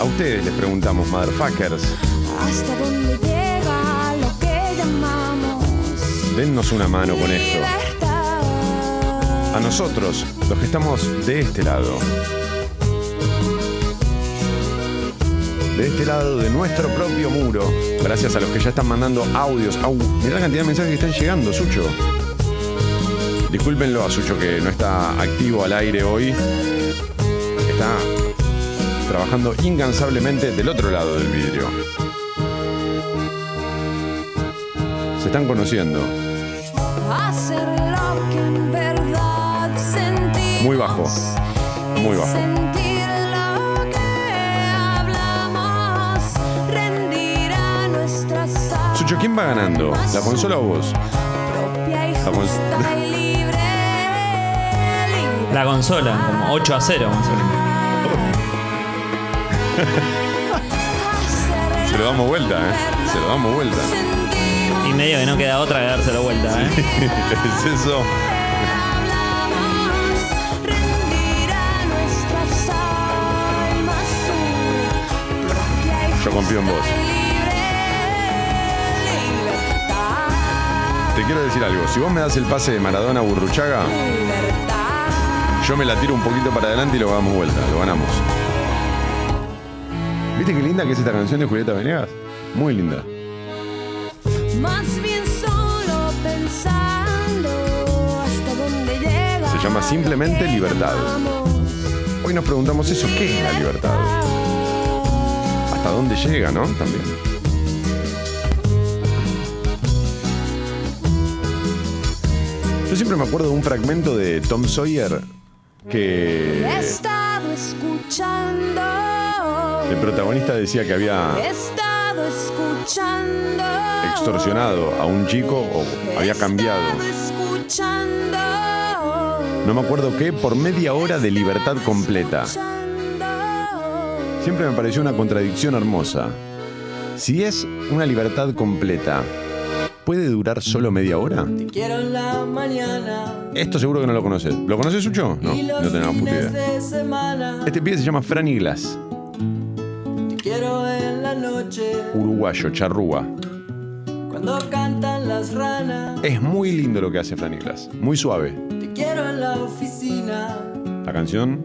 A ustedes les preguntamos, motherfuckers. Hasta dónde llega lo que llamamos Dennos una mano con esto. A nosotros, los que estamos de este lado. De este lado de nuestro propio muro. Gracias a los que ya están mandando audios. Au, mirá la cantidad de mensajes que están llegando, Sucho. Discúlpenlo a Sucho que no está activo al aire hoy. Está trabajando incansablemente del otro lado del vidrio. Se están conociendo. Muy bajo, muy bajo. Sucho, ¿quién va ganando? ¿La consola o vos? La cons-. La consola, como 8 a 0. vamos a ver. Se lo damos vuelta, ¿eh? Se lo damos vuelta. Y medio que no queda otra que dárselo vuelta, ¿eh? es eso. Yo confío en vos. Te quiero decir algo. Si vos me das el pase de Maradona a Burruchaga, yo me la tiro un poquito para adelante y lo damos vuelta. Lo ganamos. ¿Viste qué linda que es esta canción de Julieta Venegas? Muy linda. Más bien solo pensando hasta dónde llega. Se llama simplemente Libertad. Hoy nos preguntamos eso. ¿Qué es la libertad? ¿Hasta dónde llega, no? También. Yo siempre me acuerdo de un fragmento de Tom Sawyer que He estado escuchando. El protagonista decía que había He estado escuchando. extorsionado a un chico o había cambiado, no me acuerdo qué, por media hora de libertad completa. Siempre me pareció una contradicción hermosa. Si es una libertad completa, ¿puede durar solo media hora? Quiero en la mañana Esto seguro que no lo conoces. ¿Lo conoces, Sucho? No, no tenemos puta idea. Este pibe se llama Franny Glass, uruguayo, charrúa. cuando cantan las ranas. Es muy lindo lo que hace Glass, muy suave. Te quiero en la oficina La canción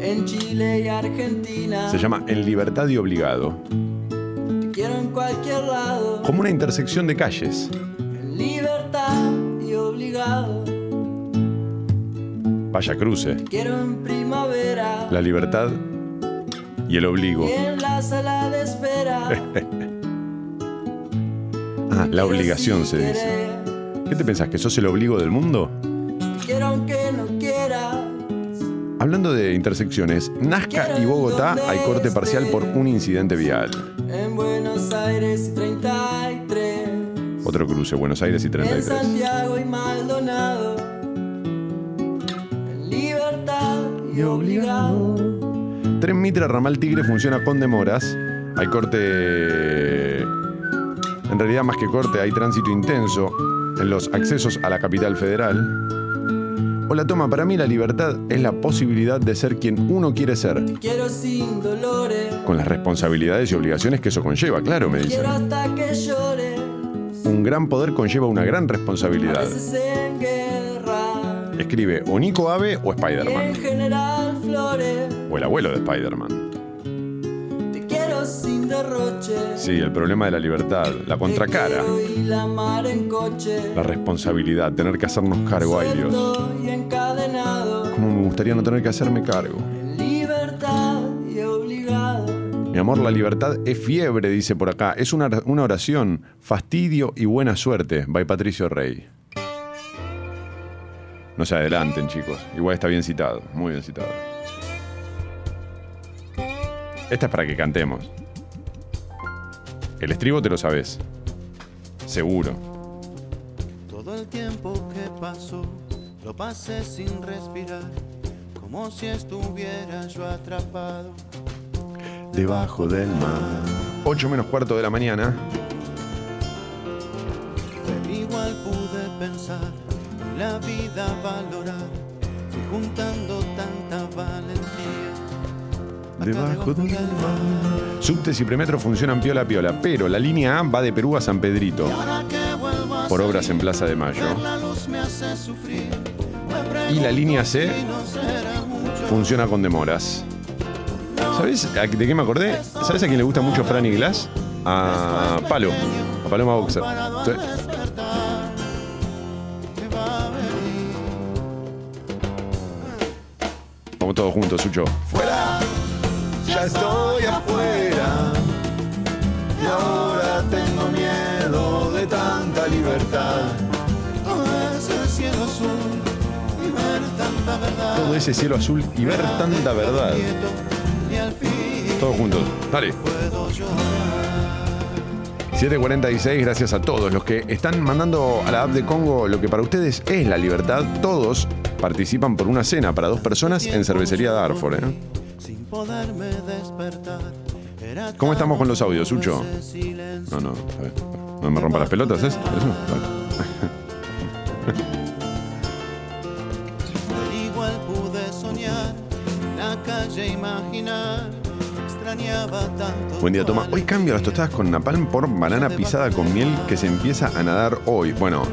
en Chile y Argentina. se llama En Libertad y Obligado, Te quiero en cualquier lado. como una intersección de calles. En libertad y obligado. Vaya cruce, Te quiero en primavera la libertad y el obligo. en la sala de espera. Ah, la obligación se dice. ¿Qué te pensás, que sos el obligo del mundo? Te quiero aunque no quieras. Hablando de intersecciones, Nazca y Bogotá hay corte parcial por un incidente vial. En Buenos Aires y 33. Otro cruce, Buenos Aires y En 33. Santiago y Maldonado. En libertad y obligado. Tren Mitra Ramal Tigre funciona con demoras. Hay corte. En realidad, más que corte, hay tránsito intenso en los accesos a la capital federal. Hola, toma, para mí la libertad es la posibilidad de ser quien uno quiere ser, Quiero sin dolores. con las responsabilidades y obligaciones que eso conlleva, claro, me dicen. Quiero hasta que llores. Un gran poder conlleva una gran responsabilidad. Escribe o Nico Ave o Y en Spider-Man. O el abuelo de Spider-Man. Te quiero sin derroche. Sí, el problema de la libertad, la contracara, Te quiero y la mar en coche. la responsabilidad, tener que hacernos cargo, ay Dios. Cómo me gustaría no tener que hacerme cargo. En libertad y obligado. Mi amor, la libertad es fiebre, dice por acá. Es una, una oración. Fastidio y buena suerte. By Patricio Rey. No se adelanten, chicos. Igual está bien citado. Muy bien citado. Esta es para que cantemos. El estribo te lo sabes. Seguro. Todo el tiempo que pasó lo pasé sin respirar, como si estuviera yo atrapado. Debajo del mar. 8 menos cuarto de la mañana. Debajo del mar. Subtes y premetro funcionan piola a piola, pero la línea A va de Perú a San Pedrito. Por obras en Plaza de Mayo. Y la línea C funciona con demoras. ¿Sabes de qué me acordé? ¿Sabes a quién le gusta mucho Franny Glass? A Palo, a Paloma Boxer. Sí. Vamos todos juntos, Sucho. Ya estoy afuera. Y ahora tengo miedo de tanta libertad. Todo ese cielo azul y ver tanta verdad. Todo ese cielo azul y ver tanta verdad. Todos juntos. Dale. puedo llorar. 746, gracias a todos los que están mandando a la app de Congo lo que para ustedes es la libertad. Todos participan por una cena para dos personas en Cervecería Darfur. ¿eh? Poderme despertar. ¿Cómo estamos con los audios, Sucho? No, no, a ver, no me rompa las pelotas, ¿es? ¿Eso? Vale. Pero igual pude soñar, en la calle imaginar, extrañaba tanto. Buen día, toma. Hoy cambio las tostadas con napalm por banana pisada con miel que se empieza a nadar hoy. Bueno,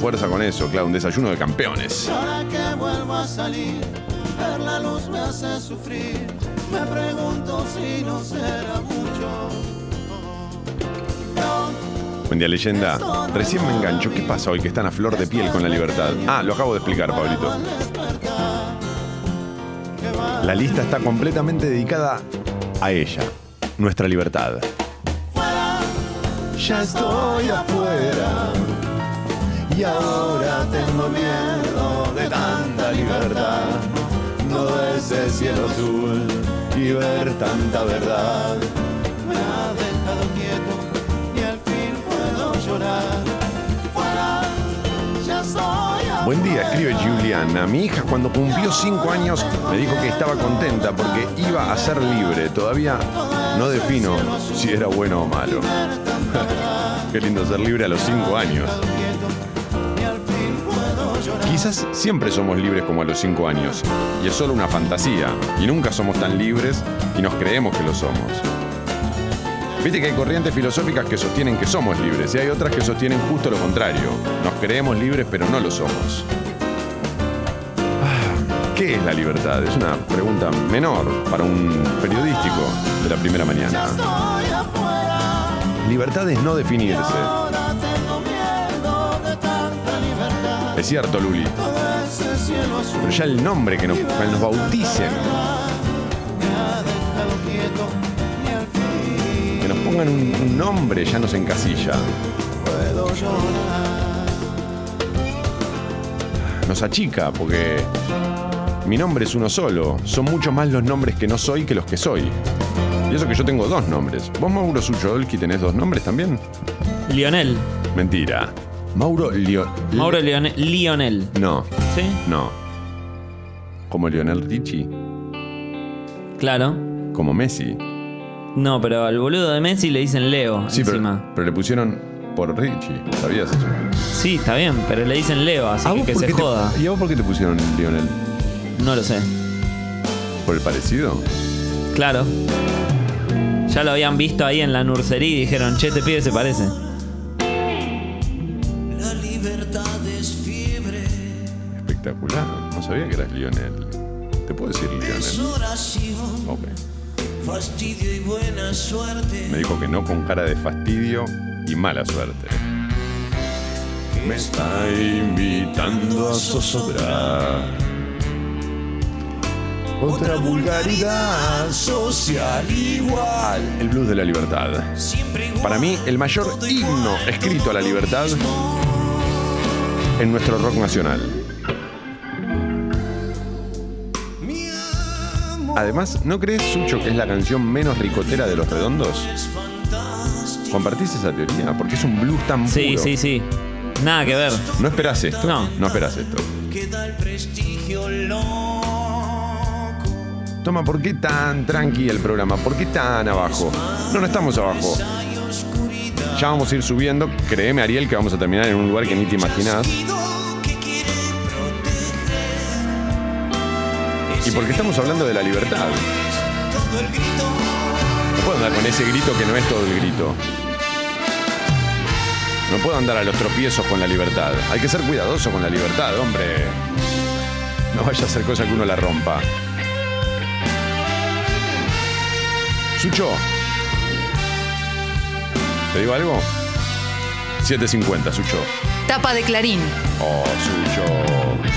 fuerza con eso, claro, un desayuno de campeones. Ahora que vuelvo a salir, ver la luz me hace sufrir. Me pregunto si no será mucho. No, Buen día, leyenda. Recién me engancho. ¿Qué pasa hoy que están a flor de piel con la libertad? Ah, lo acabo de explicar, Pablito. La lista está completamente dedicada a ella, nuestra libertad. Ya estoy afuera y ahora tengo miedo ese cielo azul y ver tanta verdad. me ha dejado quieto y al fin puedo llorar. Fuera, ya estoy Buen día, escribe Juliana. Mi hija cuando cumplió 5 años me dijo que estaba contenta porque iba a ser libre. Todavía no defino si era bueno o malo. Qué lindo ser libre a los 5 años. Quizás siempre somos libres como a los 5 años. Y es solo una fantasía. Y nunca somos tan libres y nos creemos que lo somos. Viste que hay corrientes filosóficas que sostienen que somos libres y hay otras que sostienen justo lo contrario. Nos creemos libres pero no lo somos. Ah, ¿Qué es la libertad? Es una pregunta menor para un periodístico de la primera mañana. Libertad es no definirse. Es cierto, Luli. Pero ya el nombre que nos, que nos bauticen, que nos pongan un, un nombre ya nos encasilla. Nos achica porque mi nombre es uno solo. Son muchos más los nombres que no soy que los que soy. Y eso que yo tengo dos nombres. ¿Vos, Mauro Suchodolki, tenés dos nombres también? Lionel. Mentira. Mauro Lio... Mauro Lionel. Lionel. No, ¿Sí? no. Como Lionel Richie. Claro. Como Messi. No, pero al boludo de Messi le dicen Leo Sí, pero, encima. pero le pusieron por Richie. ¿Sabías eso? Sí, está bien, pero le dicen Leo, así ¿A que vos que por se qué te- joda. ¿Y a vos por qué te pusieron Lionel? No lo sé. ¿Por el parecido? Claro. Ya lo habían visto ahí en la nursería y dijeron, che, este pibe se parece. Espectacular. No sabía que eras Lionel. ¿Te puedo decir Lionel? oración, Ok. fastidio y buena suerte. Me dijo que no con cara de fastidio y mala suerte. Me está invitando a zozobrar. Otra vulgaridad social igual. El blues de la libertad. Igual, Para mí, el mayor himno igual, escrito a la libertad en nuestro rock nacional. Además, ¿no crees, Sucho, que es la canción menos ricotera de los redondos? ¿Compartís esa teoría? Porque es un blues tan Sí, puro. sí, sí. Nada que ver. No esperás esto. No. No esperás esto. Toma, ¿por qué tan tranqui el programa? ¿Por qué tan abajo? No, no estamos abajo. Ya vamos a ir subiendo. Créeme, Ariel, que vamos a terminar en un lugar que ni te imaginás. Y porque estamos hablando de la libertad. No puedo andar con ese grito que no es todo el grito. No puedo andar a los tropiezos con la libertad. Hay que ser cuidadoso con la libertad, hombre. No vaya a ser cosa que uno la rompa. Sucho. ¿Te digo algo? 7.50, Sucho. Tapa de Clarín. Oh, Sucho.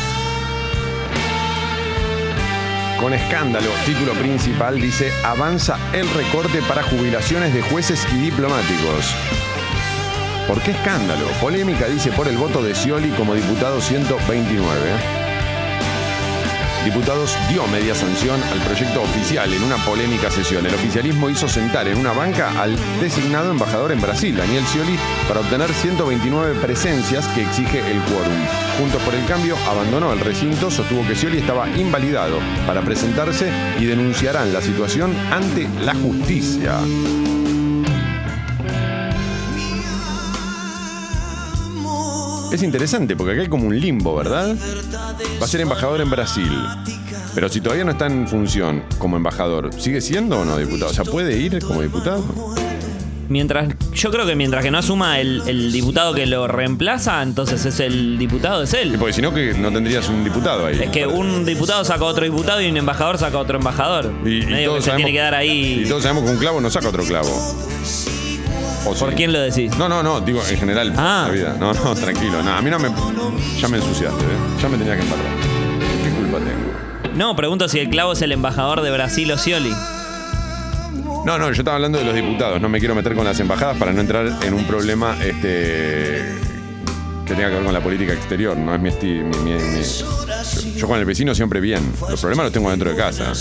Con escándalo, título principal dice, avanza el recorte para jubilaciones de jueces y diplomáticos. ¿Por qué escándalo? Polémica, dice, por el voto de Scioli como diputado 129. Diputados dio media sanción al proyecto oficial en una polémica sesión. El oficialismo hizo sentar en una banca al designado embajador en Brasil, Daniel Scioli, para obtener 129 presencias que exige el quórum. Juntos por el Cambio abandonó el recinto, sostuvo que Scioli estaba invalidado para presentarse y denunciarán la situación ante la justicia. Es interesante porque acá hay como un limbo, ¿verdad? Va a ser embajador en Brasil. Pero si todavía no está en función como embajador, ¿sigue siendo o no diputado? O sea, ¿puede ir como diputado? Mientras, yo creo que mientras que no asuma el, el diputado que lo reemplaza, entonces es el diputado, es él. Porque si no, que no tendrías un diputado ahí. Es que un diputado saca a otro diputado y un embajador saca a otro embajador. Y, y Medio que todos se sabemos, tiene que dar ahí. y todos sabemos que un clavo no saca otro clavo. ¿O ¿Por quién lo decís? No, no, no, digo en general Ah. la vida. No, no, tranquilo. No, a mí no me. Ya me ensuciaste, ¿eh? Ya me tenía que embarrar. ¿Qué culpa tengo? No, pregunto si el clavo es el embajador de Brasil o Scioli. No, no, yo estaba hablando de los diputados. No me quiero meter con las embajadas para no entrar en un problema este que tenga que ver con la política exterior. No es mi estilo. yo, yo con el vecino siempre bien. Los problemas los tengo dentro de casa.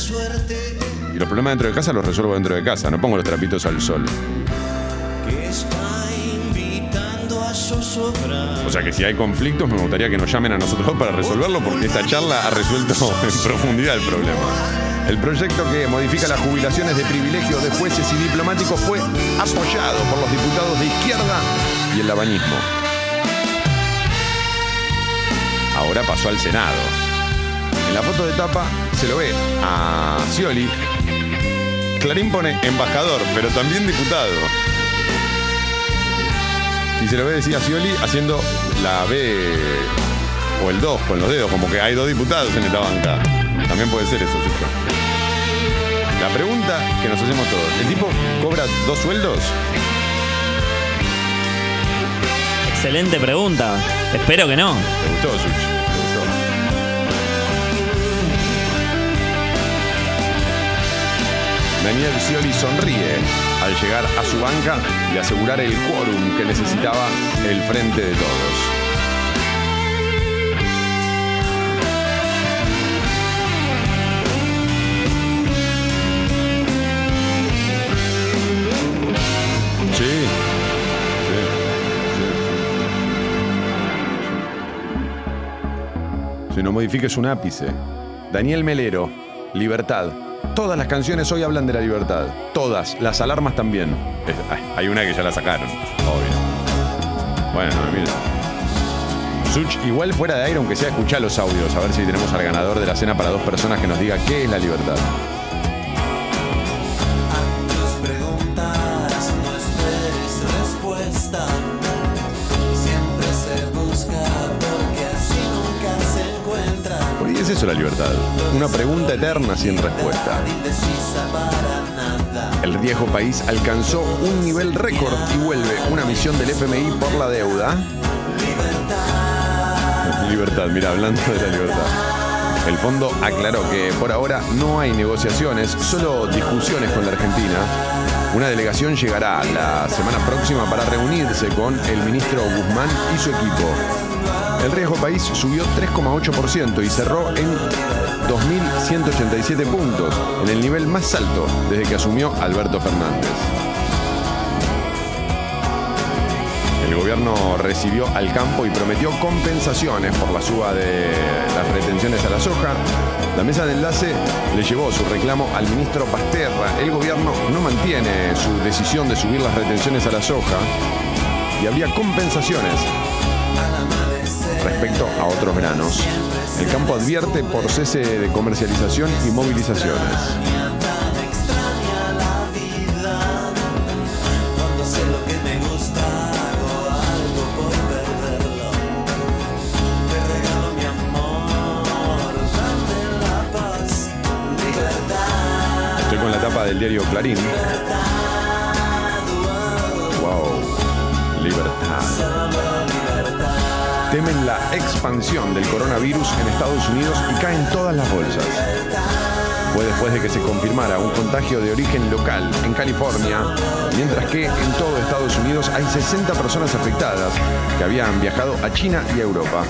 Y los problemas dentro de casa los resuelvo dentro de casa. No pongo los trapitos al sol. O sea que si hay conflictos, me gustaría que nos llamen a nosotros para resolverlo, porque esta charla ha resuelto en profundidad el problema. El proyecto que modifica las jubilaciones de privilegio de jueces y diplomáticos fue apoyado por los diputados de izquierda y el labañismo. Ahora pasó al Senado. En la foto de tapa se lo ve a Scioli. Clarín pone embajador, pero también diputado. Y se lo ve decir a Scioli haciendo la B o el 2 con los dedos, como que hay dos diputados en esta banca. También puede ser eso, Sucho. La pregunta que nos hacemos todos, ¿el tipo cobra dos sueldos? Excelente pregunta. Espero que no. ¿Te gustó, Sucho? Daniel Scioli sonríe al llegar a su banca y asegurar el quórum que necesitaba el frente de todos. Sí. No modifiques un ápice. Daniel Melero, Libertad. Todas las canciones hoy hablan de la libertad. Todas. Las alarmas también. Hay una que ya la sacaron. Obvio. Bueno, mira. Such, igual fuera de aire, aunque sea escuchar los audios, a ver si tenemos al ganador de la cena para dos personas que nos diga qué es la libertad. Es eso la libertad. Una pregunta eterna sin respuesta. El viejo país alcanzó un nivel récord y vuelve una misión del FMI por la deuda. Libertad, mira, hablando de la libertad. El fondo aclaró que por ahora no hay negociaciones, solo discusiones con la Argentina. Una delegación llegará la semana próxima para reunirse con el ministro Guzmán y su equipo. El riesgo país subió 3,8% y cerró en 2.187 puntos, en el nivel más alto desde que asumió Alberto Fernández. El gobierno recibió al campo y prometió compensaciones por la suba de las retenciones a la soja. La mesa de enlace le llevó su reclamo al ministro Pasterra. El gobierno no mantiene su decisión de subir las retenciones a la soja y habría compensaciones respecto a otros granos. El campo advierte por cese de comercialización y movilizaciones. Estoy con la tapa del diario Clarín. Temen la expansión del coronavirus en Estados Unidos y caen todas las bolsas. Fue después de que se confirmara un contagio de origen local en California, mientras que en todo Estados Unidos hay 60 personas afectadas que habían viajado a China y a Europa.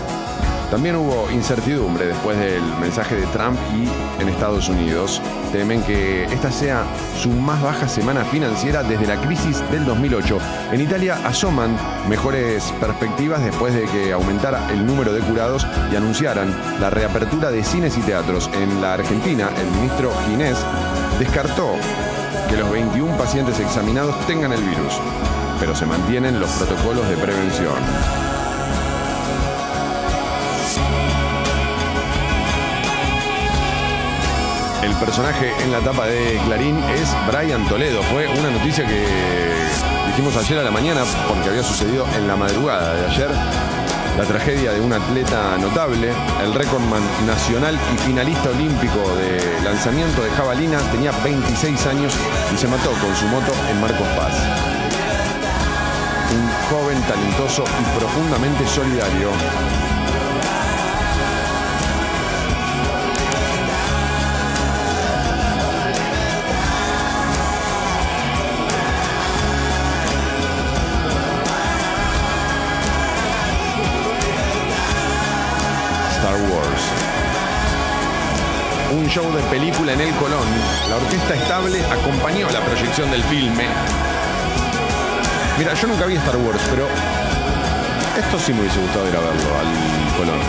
También hubo incertidumbre después del mensaje de Trump y en Estados Unidos temen que esta sea su más baja semana financiera desde la crisis del 2008. En Italia asoman mejores perspectivas después de que aumentara el número de curados y anunciaran la reapertura de cines y teatros. En la Argentina, el ministro Ginés descartó que los 21 pacientes examinados tengan el virus, pero se mantienen los protocolos de prevención. Personaje en la tapa de Clarín es Brian Toledo. Fue una noticia que dijimos ayer a la mañana porque había sucedido en la madrugada de ayer. La tragedia de un atleta notable, el récordman nacional y finalista olímpico de lanzamiento de jabalina, tenía 26 años y se mató con su moto en Marcos Paz. Un joven talentoso y profundamente solidario. Show de película en el Colón. La orquesta estable acompañó la proyección del filme. Mira, yo nunca vi Star Wars, pero esto sí me hubiese gustado ir a verlo al Colón.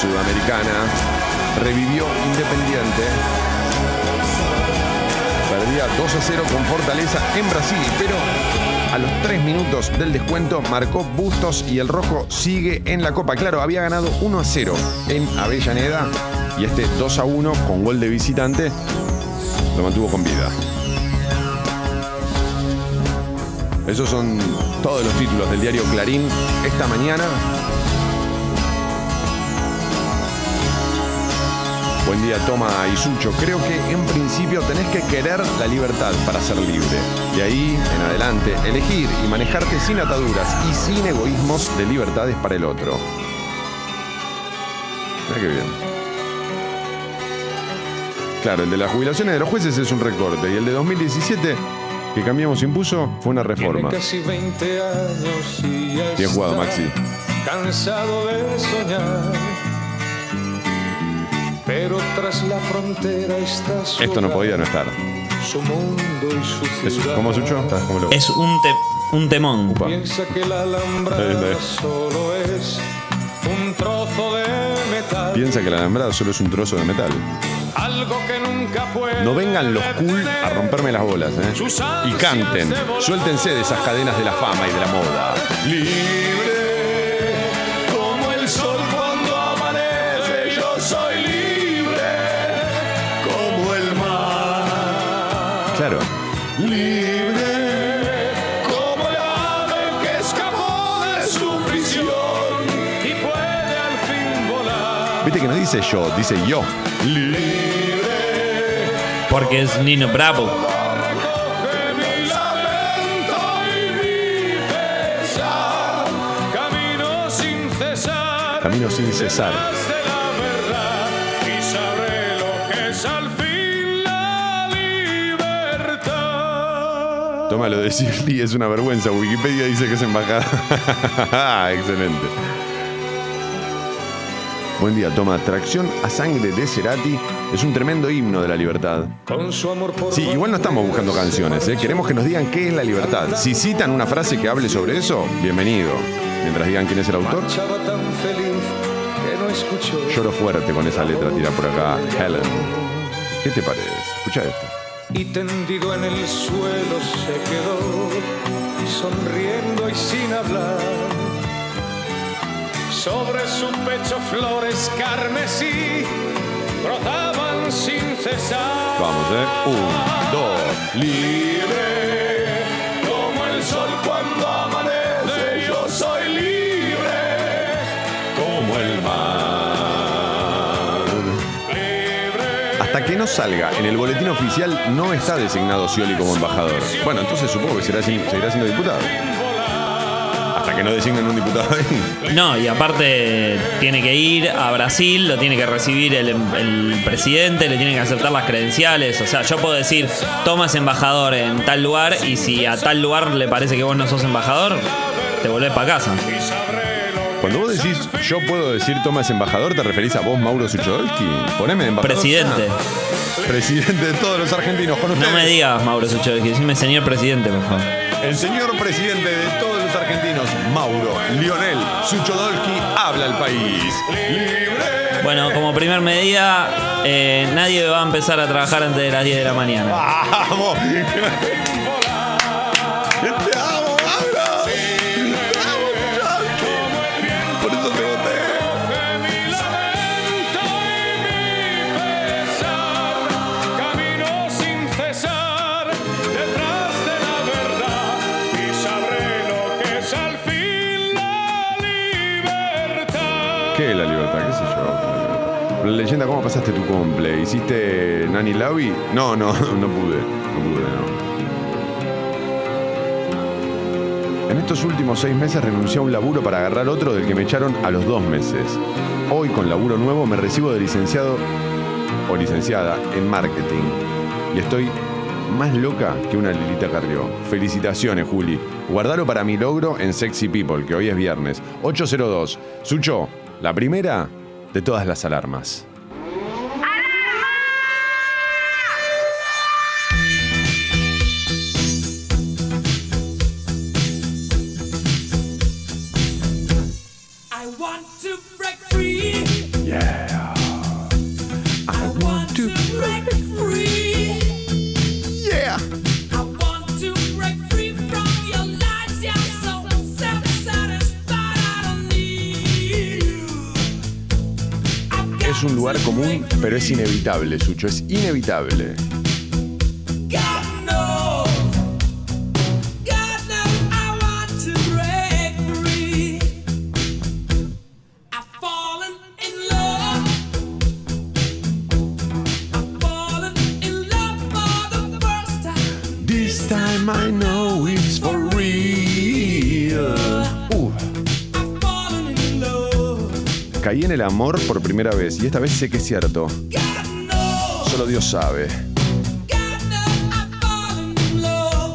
Sudamericana. Revivió Independiente. Perdía 2 a 0 con Fortaleza en Brasil, pero a los 3 minutos del descuento marcó Bustos y el Rojo sigue en la Copa. Claro, había ganado 1 a 0 en Avellaneda y este 2 a 1 con gol de visitante lo mantuvo con vida. Esos son todos los títulos del diario Clarín esta mañana. Buen día, Toma y Sucho. Creo que en principio tenés que querer la libertad para ser libre. Y ahí, en adelante, elegir y manejarte sin ataduras y sin egoísmos de libertades para el otro. Mira qué bien. Claro, el de las jubilaciones de los jueces es un recorte y el de 2017 que cambiamos impuso fue una reforma. Tiene casi 20 años y Bien jugado, Maxi. Cansado de soñar. Tras la frontera está su Esto no podía no estar. Su mundo y su Es-. ¿Cómo Sucho? Como loco. Es un, te- un temón. Upa. Piensa que la Ahí alambrada solo es un trozo de metal. Piensa que la alambrada solo es un trozo de metal. Algo que nunca puede No vengan los cool a romperme las bolas, ¿eh? Y canten. Suéltense de esas cadenas de la fama y de la moda. Claro. Libre como el ave que escapó de su prisión. y puede al fin volar. Viste que no dice yo, dice yo. Libre. Porque es Nino Bravo. Recoge mi lamento y mi pesar. Camino sin cesar. Camino sin cesar. Toma lo de Shirley, es una vergüenza. Wikipedia dice que es embajada. Excelente. Buen día, toma. Tracción a sangre de Cerati es un tremendo himno de la libertad. Con su amor por Sí, igual no estamos buscando canciones, ¿eh? queremos que nos digan qué es la libertad. Si citan una frase que hable sobre eso, bienvenido. Mientras digan quién es el autor, lloro fuerte con esa letra tirada por acá. Helen. ¿Qué te parece? Escucha esto. Y tendido en el suelo se quedó, sonriendo y sin hablar. Sobre su pecho flores carmesí brotaban sin cesar. Vamos, ¿eh? Un, dos, libre. como el sol cuando que no salga en el boletín oficial no está designado Scioli como embajador. Bueno, entonces supongo que será, seguirá siendo diputado. Hasta que no designen un diputado ahí. No, y aparte tiene que ir a Brasil, lo tiene que recibir el, el presidente, le tiene que aceptar las credenciales. O sea, yo puedo decir, tomas embajador en tal lugar y si a tal lugar le parece que vos no sos embajador, te volvés para casa. Cuando vos decís yo puedo decir Tomás embajador, ¿te referís a vos, Mauro Suchodolski? Poneme embajador. Presidente. Ah, presidente de todos los argentinos. Con No me digas, Mauro Suchovsky, decime señor presidente, por favor. El señor presidente de todos los argentinos, Mauro Lionel Suchodolski, habla al país. ¡Libre! Bueno, como primer medida, eh, nadie va a empezar a trabajar antes de las 10 de la mañana. ¡Vamos! Leyenda, ¿cómo pasaste tu cumple? ¿Hiciste Nani Lavi? No, no, no pude. No pude, no. En estos últimos seis meses renuncié a un laburo para agarrar otro del que me echaron a los dos meses. Hoy, con laburo nuevo, me recibo de licenciado o licenciada en marketing. Y estoy más loca que una Lilita Carrió. Felicitaciones, Juli. Guardalo para mi logro en Sexy People, que hoy es viernes. 802. Sucho, la primera de todas las alarmas. Es inevitable, Sucho. Es inevitable. Por primera vez y esta vez sé que es cierto. Solo Dios sabe.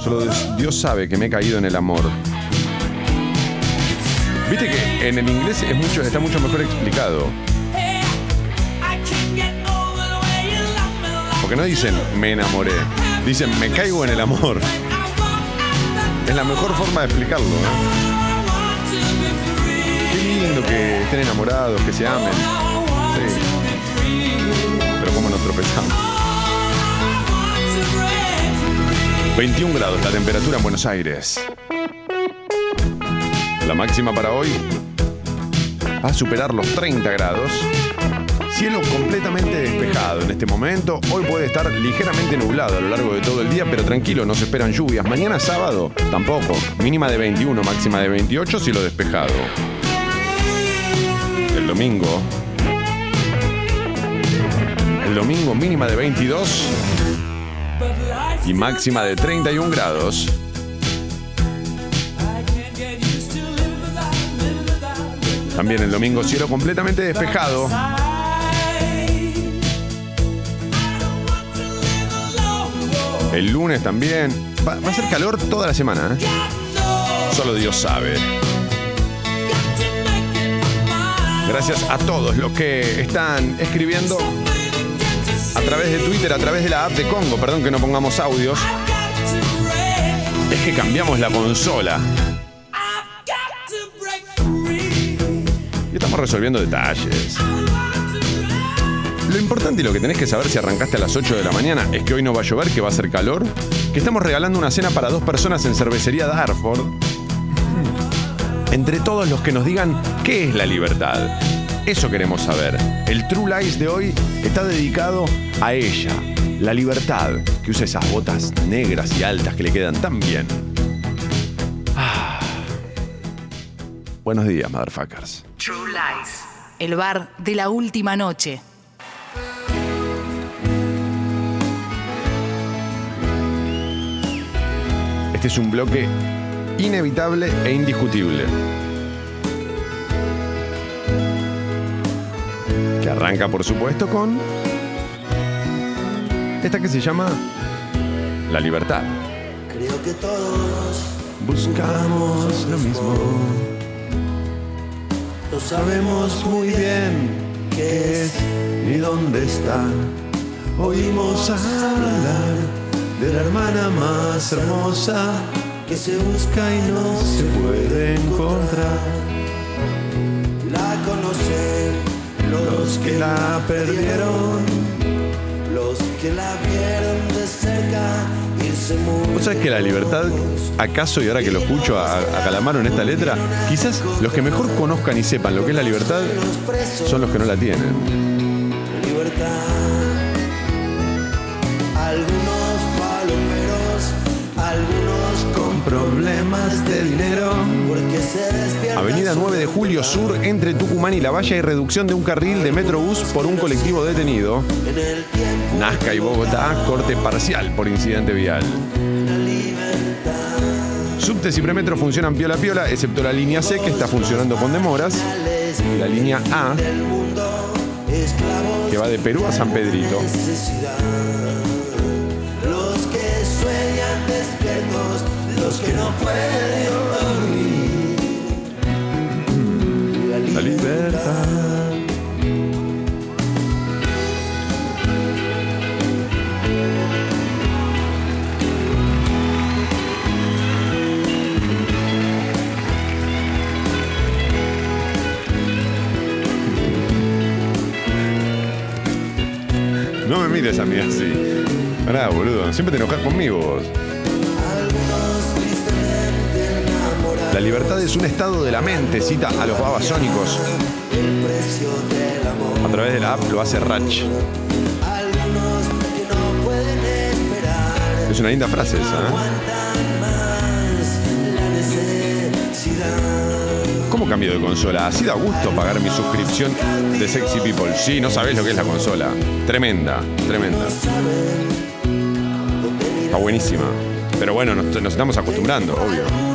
Solo Dios, sabe que me he caído en el amor. Viste que en el inglés es mucho, está mucho mejor explicado. Porque no dicen me enamoré, dicen me caigo en el amor. Es la mejor forma de explicarlo. ¿eh? Que estén enamorados, que se amen. Pero cómo nos tropezamos. 21 grados la temperatura en Buenos Aires. La máxima para hoy va a superar los 30 grados. Cielo completamente despejado en este momento. Hoy puede estar ligeramente nublado a lo largo de todo el día, pero tranquilo, no se esperan lluvias. Mañana sábado tampoco. Mínima de 21, máxima de 28, cielo despejado. El domingo. El domingo mínima de 22 y máxima de 31 grados. También el domingo cielo completamente despejado. El lunes también. Va, va a ser calor toda la semana. ¿eh? Solo Dios sabe. Gracias a todos los que están escribiendo a través de Twitter, a través de la app de Congo. Perdón que no pongamos audios. Es que cambiamos la consola. Y estamos resolviendo detalles. Lo importante y lo que tenés que saber si arrancaste a las 8 de la mañana es que hoy no va a llover, que va a ser calor, que estamos regalando una cena para dos personas en cervecería Darford entre todos los que nos digan qué es la libertad. Eso queremos saber. El True Lies de hoy está dedicado a ella, la libertad, que usa esas botas negras y altas que le quedan tan bien. Ah. Buenos días, motherfuckers. True Lies, el bar de la última noche. Este es un bloque inevitable e indiscutible. Que arranca, por supuesto, con esta que se llama La libertad. Creo que todos Buscamos lo mismo. lo sabemos muy bien qué es y dónde está. Oímos hablar de la hermana más hermosa que se busca y no se puede encontrar. la conocen Los que la perdieron. los que la vieron de cerca ¿Vos sabés que la libertad, acaso, y ahora que lo escucho a, a Calamaro en esta letra, quizás los que mejor conozcan y sepan lo que es la libertad son los que no la tienen? libertad. Problemas de dinero. porque se. Avenida 9 de Julio Sur, entre Tucumán y La Valla, hay reducción de un carril de Metrobús por un colectivo detenido. Nazca y Bogotá, corte parcial por incidente vial. Subtes y premetro funcionan piola piola, excepto la línea C que está funcionando con demoras. Y la línea A, que va de Perú a San Pedrito. Los que no pueden dormir. La libertad. No me mires a mí así. Pará, boludo. Siempre te enojas conmigo vos. La libertad es un estado de la mente, cita a los babasónicos. A través de la app lo hace Ratch. Es una linda frase esa, ¿eh? ¿Cómo cambio de consola? Así da gusto pagar mi suscripción de Sexy People. Sí, no sabés lo que es la consola. Tremenda, tremenda. Está buenísima. Pero bueno, nos, nos estamos acostumbrando, obvio.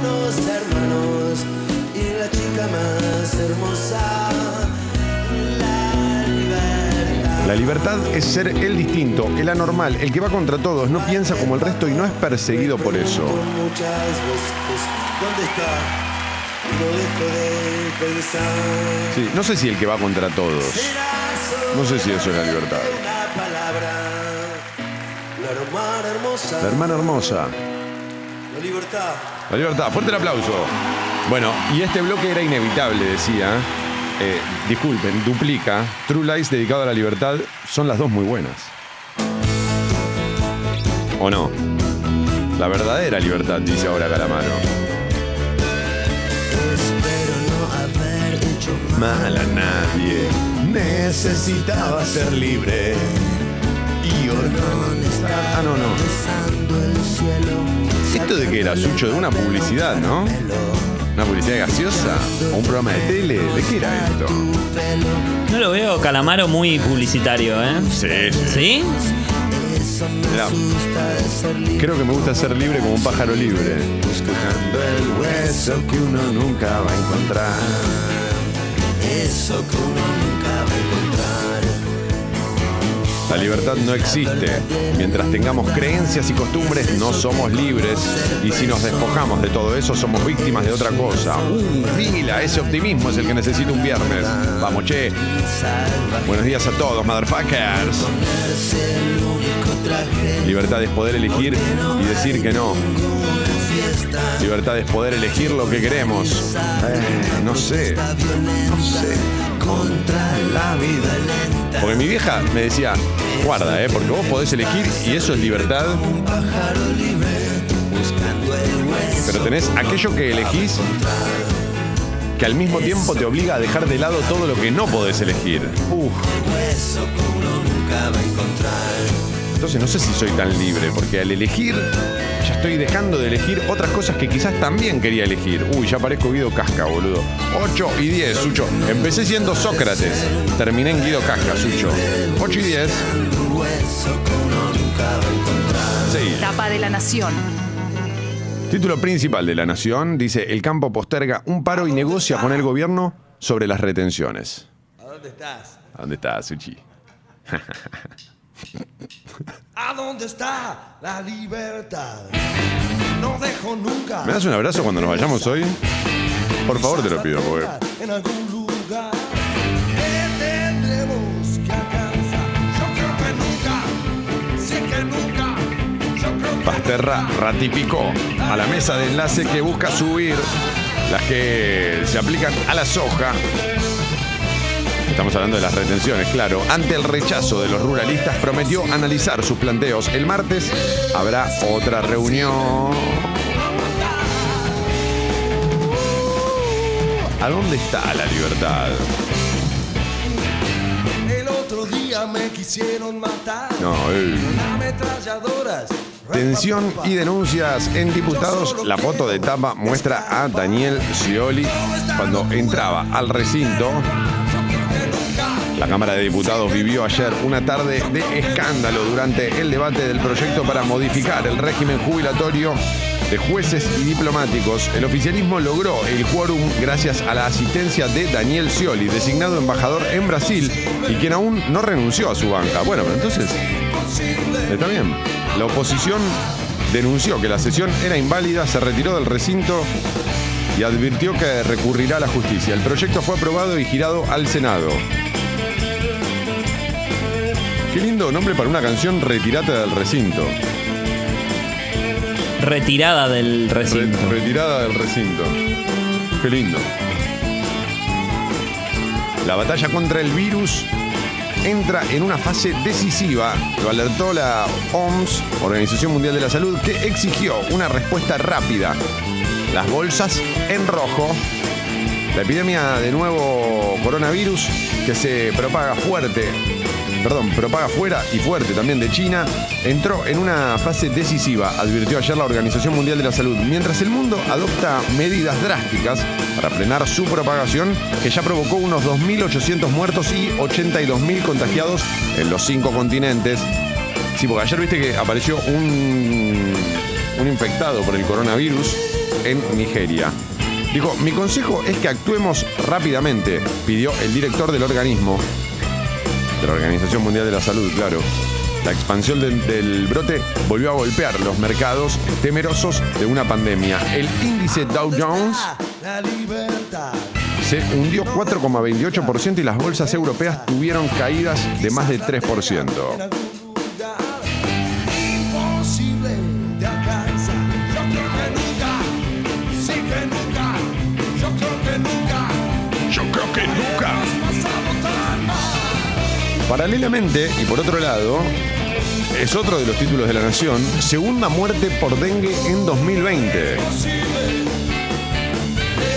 La libertad es ser el distinto, el anormal, el que va contra todos, no piensa como el resto y no es perseguido por eso. No sé si el que va contra todos. No sé si eso es la libertad. La hermana hermosa. La libertad. La libertad. Fuerte el aplauso. Bueno, y este bloque era inevitable, decía. Eh, disculpen, duplica. True Lies dedicado a la libertad. Son las dos muy buenas. ¿O no? La verdadera libertad, dice ahora Calamaro. Espero no haber hecho Mal a nadie. Necesitaba ser libre. Y. Ah, no, no. Besando el cielo. ¿Esto de qué era, Sucho? De una publicidad, ¿no? ¿Una publicidad gaseosa? ¿O un programa de tele? ¿De qué era esto? No lo veo Calamaro muy publicitario, ¿eh? Sí, sí. Creo que me gusta ser libre como un pájaro libre. Buscando el hueso que uno nunca va a encontrar. Eso que uno La libertad no existe. Mientras tengamos creencias y costumbres, no somos libres. Y si nos despojamos de todo eso, somos víctimas de otra cosa. Uh, pila, ese optimismo es el que necesito un viernes. Vamos, che. Buenos días a todos, motherfuckers. Libertad es poder elegir y decir que no. Libertad es poder elegir lo que queremos. Eh, no sé. No sé. Contra la vida. Porque mi vieja me decía, guarda, eh, porque vos podés elegir y eso es libertad. Pero tenés aquello que elegís que al mismo tiempo te obliga a dejar de lado todo lo que no podés elegir. Uf. Entonces no sé si soy tan libre, porque al elegir ya estoy dejando de elegir otras cosas que quizás también quería elegir. Uy, ya parezco Guido Casca, boludo. 8 y 10, Sucho. Empecé siendo Sócrates, terminé en Guido Casca, Sucho. 8 y 10. Sí. Tapa de la Nación. Título principal de La Nación dice, el campo posterga un paro y negocia con el gobierno sobre las retenciones. ¿A dónde estás? ¿A dónde está, Suchi? ¿A dónde está la libertad? No dejo nunca. ¿Me das un abrazo cuando nos vayamos hoy? Por favor, te lo pido, porque En algún lugar que tendremos que alcanzar. Yo creo que nunca, que nunca. Yo creo que Pasterra ratificó a la mesa de enlace que busca subir las que se aplican a la soja. Estamos hablando de las retenciones, claro. Ante el rechazo de los ruralistas, prometió analizar sus planteos. El martes habrá otra reunión. ¿A dónde está la libertad? el otro día me quisieron matar. No, eh. Ametralladoras. Tensión y denuncias en diputados. La foto de tapa muestra a Daniel Scioli cuando entraba al recinto. La Cámara de Diputados vivió ayer una tarde de escándalo durante el debate del proyecto para modificar el régimen jubilatorio de jueces y diplomáticos. El oficialismo logró el quórum gracias a la asistencia de Daniel Scioli, designado embajador en Brasil y quien aún no renunció a su banca. Bueno, entonces Está bien. La oposición denunció que la sesión era inválida, se retiró del recinto y advirtió que recurrirá a la justicia. El proyecto fue aprobado y girado al Senado. Qué lindo nombre para una canción Retirate del recinto. Retirada del Re- recinto. retirada del recinto. Qué lindo. La batalla contra el virus entra en una fase decisiva. Lo alertó la OMS, Organización Mundial de la Salud, que exigió una respuesta rápida. Las bolsas en rojo. La epidemia de nuevo coronavirus que se propaga fuerte, perdón, propaga fuera y fuerte también de China, entró en una fase decisiva, advirtió ayer la Organización Mundial de la Salud, mientras el mundo adopta medidas drásticas para frenar su propagación, que ya provocó unos 2.800 muertos y 82.000 contagiados en los cinco continentes. Sí, porque ayer viste que apareció un, un infectado por el coronavirus en Nigeria. Dijo, mi consejo es que actuemos rápidamente, pidió el director del organismo, de la Organización Mundial de la Salud, claro. La expansión del, del brote volvió a golpear los mercados temerosos de una pandemia. El índice Dow Jones se hundió 4,28% y las bolsas europeas tuvieron caídas de más de 3%. Paralelamente, y por otro lado, es otro de los títulos de la Nación, segunda muerte por dengue en 2020.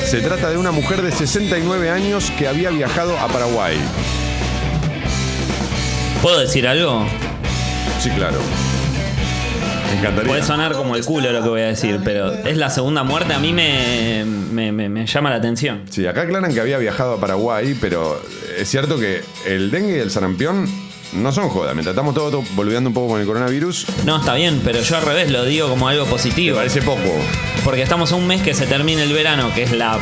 Se trata de una mujer de 69 años que había viajado a Paraguay. ¿Puedo decir algo? Sí, claro. Me encantaría. Puede sonar como el culo lo que voy a decir, pero es la segunda muerte, a mí me, me- me- me llama la atención. Sí, acá aclaran que había viajado a Paraguay, pero es cierto que el dengue y el sarampión no son joda. Mientras estamos todos volviendo un poco con el coronavirus, No, está bien, pero yo al revés lo digo como algo me positivo. parece poco. Porque estamos a un mes que se termina el verano, que es la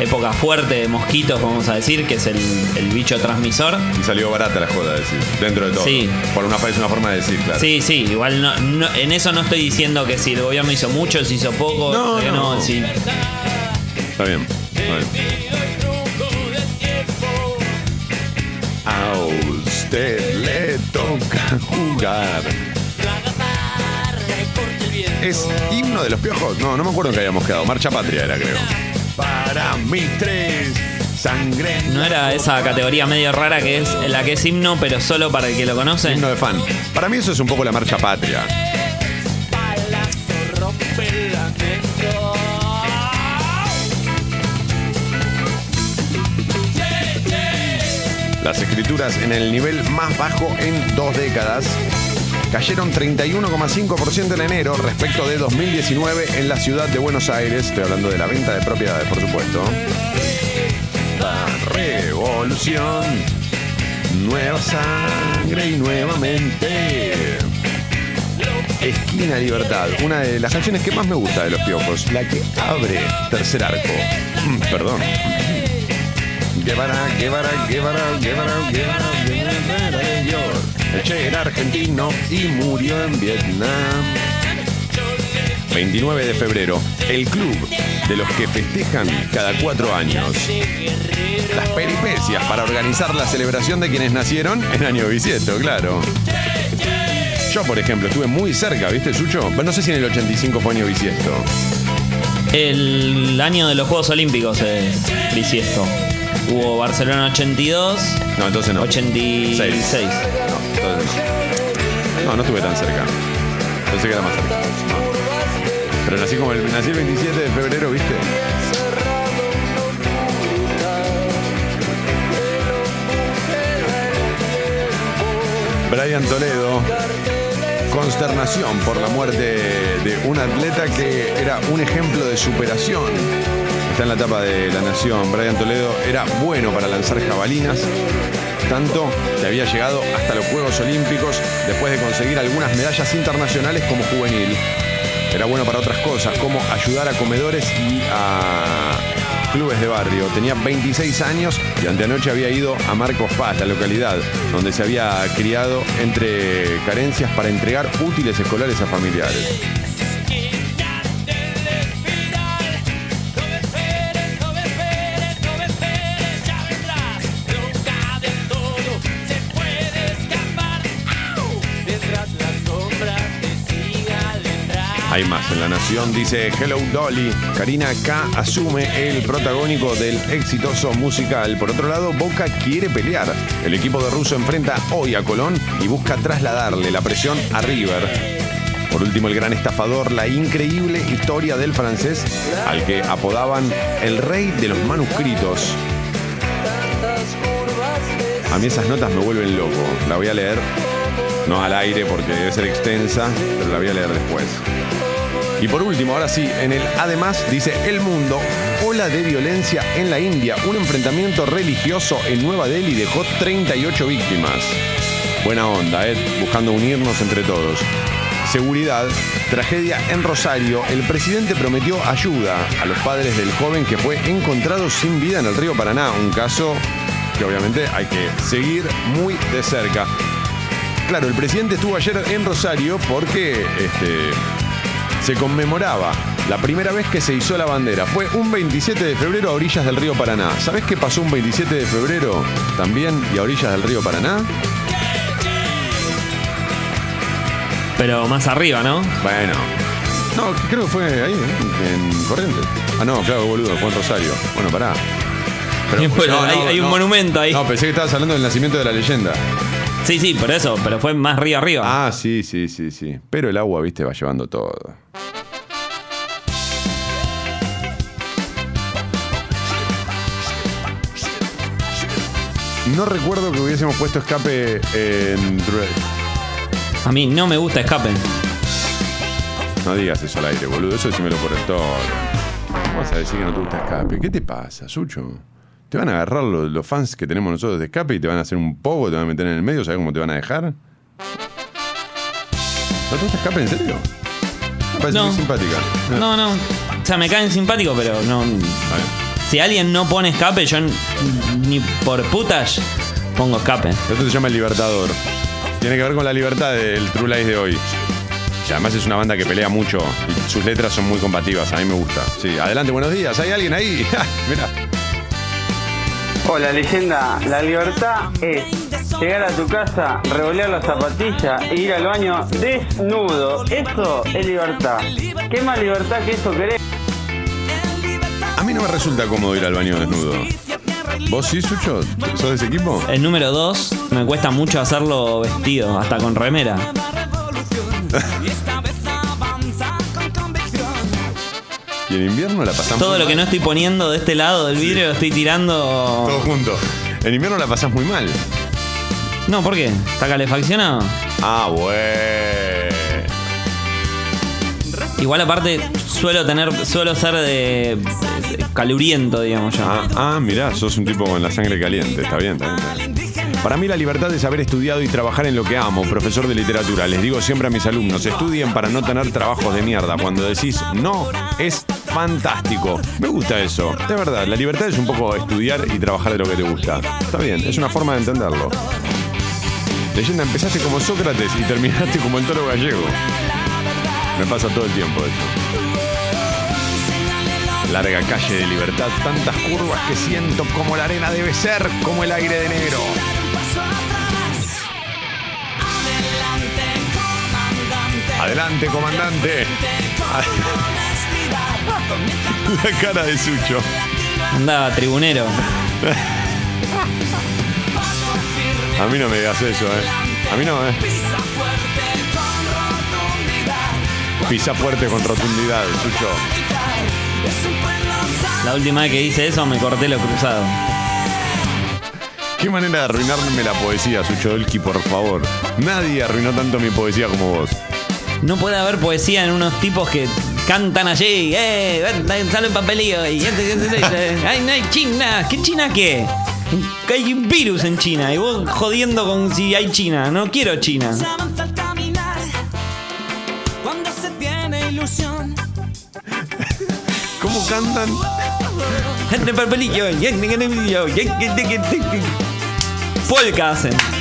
época fuerte de mosquitos, vamos a decir, que es el, el bicho transmisor. Y salió barata la joda, decir, dentro de todo. Sí. Por una, es una forma de decir, claro. Sí, sí, igual no, no- en eso no estoy diciendo que si el gobierno hizo mucho, si hizo poco, No, que no. sí. Está bien. Está bien. A usted le toca jugar. ¿Es himno de los piojos? No, no me acuerdo en qué habíamos quedado. Marcha Patria era, creo. Para mis tres, sangre. No era esa categoría medio rara que es la que es himno, pero solo para el que lo conoce. Himno de fan. Para mí eso es un poco la marcha patria. Las escrituras en el nivel más bajo en dos décadas cayeron 31,5% en enero respecto de 2019 en la ciudad de Buenos Aires. Estoy hablando de la venta de propiedades, por supuesto. La revolución, nueva sangre y nuevamente. Esquina Libertad, una de las canciones que más me gusta de los piojos, la que abre tercer arco. Mm, Perdón. El Che era argentino y murió en Vietnam. 29 de febrero, el club de los que festejan cada cuatro años. Las peripecias para organizar la celebración de quienes nacieron en año bisiesto, claro. Yo, por ejemplo, estuve muy cerca, ¿viste, Sucho? Pero no sé si en el 85 fue año bisiesto. El año de los Juegos Olímpicos es bisiesto. Hubo Barcelona 82, No, entonces no. 86. No, no. No, estuve tan cerca. Pensé que era más cerca. Pero nací como el, nací el 27 de febrero, ¿viste? Brian Toledo. Consternación por la muerte de un atleta que era un ejemplo de superación. Está en la etapa de La Nación. Brian Toledo era bueno para lanzar jabalinas, tanto que había llegado hasta los Juegos Olímpicos después de conseguir algunas medallas internacionales como juvenil. Era bueno para otras cosas, como ayudar a comedores y a clubes de barrio. Tenía 26 años y anteanoche había ido a Marcos Paz, la localidad, donde se había criado entre carencias para entregar útiles escolares a familiares. Hay más en La Nación, dice Hello Dolly. Karina K asume el protagónico del exitoso musical. Por otro lado, Boca quiere pelear. El equipo de Russo enfrenta hoy a Colón y busca trasladarle la presión a River. Por último, el gran estafador, la increíble historia del francés, al que apodaban el rey de los manuscritos. A mí esas notas me vuelven loco. La voy a leer, no al aire porque debe ser extensa, pero la voy a leer después. Y por último, ahora sí, en el además dice El Mundo, ola de violencia en la India, un enfrentamiento religioso en Nueva Delhi dejó 38 víctimas. Buena onda, ¿eh? Buscando unirnos entre todos. Seguridad, tragedia en Rosario, el presidente prometió ayuda a los padres del joven que fue encontrado sin vida en el río Paraná, un caso que obviamente hay que seguir muy de cerca. Claro, el presidente estuvo ayer en Rosario porque este, se conmemoraba la primera vez que se izó la bandera. Fue un 27 de febrero a orillas del río Paraná. ¿Sabés qué pasó un 27 de febrero también y a orillas del río Paraná? Pero más arriba, ¿no? Bueno. No, creo que fue ahí, ¿eh? en Corrientes. Ah, no, claro, boludo, fue en Rosario. Bueno, pará. Pero- Bueno, no, no, hay, hay un no. monumento ahí. No, pensé que estabas hablando del nacimiento de la leyenda. Sí, sí, por eso, pero fue más río arriba. Ah, sí, sí, sí, sí. Pero el agua, viste, va llevando todo. No recuerdo que hubiésemos puesto escape en Dre- A mí no me gusta escape. No digas eso al aire, boludo. Eso decímelo por el todo. Vamos a decir que no te gusta escape. ¿Qué te pasa, Sucho? Te van a agarrar los, los fans que tenemos nosotros de escape y te van a hacer un poco, te van a meter en el medio, ¿sabes cómo te van a dejar? ¿No te gusta escape en serio? Me parece No. muy simpática. No, no. O sea, me caen simpáticos, pero no. Si alguien no pone escape, yo ni por putas pongo escape. Esto se llama El Libertador. Tiene que ver con la libertad del True Lies de hoy. Y además es una banda que pelea mucho y sus letras son muy combativas. A mí me gusta. Sí, adelante, buenos días. ¿Hay alguien ahí? Mira. Hola leyenda, la libertad es llegar a tu casa, revolear la zapatilla e ir al baño desnudo. Eso es libertad. ¿Qué más libertad que eso querés? A mí no me resulta cómodo ir al baño desnudo. ¿Vos sí, Sucho? ¿Sos de ese equipo? El número 2 me cuesta mucho hacerlo vestido, hasta con remera. Y en invierno la pasamos Todo lo que no estoy poniendo de este lado del vidrio lo estoy tirando. Todo junto. En invierno la pasás muy mal. No, ¿por qué? ¿Está calefaccionado? Ah, bueno. Igual aparte suelo tener, suelo ser de, de caluriento, digamos yo. Ah, ah, mirá, sos un tipo con la sangre caliente. Está bien, está bien. Está bien. Para mí la libertad es haber estudiado y trabajar en lo que amo, profesor de literatura. Les digo siempre a mis alumnos, estudien para no tener trabajos de mierda. Cuando decís no, es fantástico. Me gusta eso. De verdad, la libertad es un poco estudiar y trabajar de lo que te gusta. Está bien, es una forma de entenderlo. Leyenda, empezaste como Sócrates y terminaste como el toro gallego. Me pasa todo el tiempo eso. Larga calle de libertad, tantas curvas que siento como la arena debe ser, como el aire de enero. Adelante, comandante. La cara de Sucho. Andaba tribunero. A mí no me digas eso, ¿eh? A mí no, ¿eh? Pisa fuerte con rotundidad, Sucho. La última vez que hice eso me corté lo cruzado. Qué manera de arruinarme la poesía, Suchodolki, por favor. Nadie arruinó tanto mi poesía como vos. No puede haber poesía en unos tipos que cantan allí. ¡Eh! Sale un papelillo. Y ¡Ay, no hay China! ¿Qué China qué? Que hay un virus en China. Y vos jodiendo con si hay China. No quiero China. ¿Cómo cantan? Gente papelillo. Polka hacen.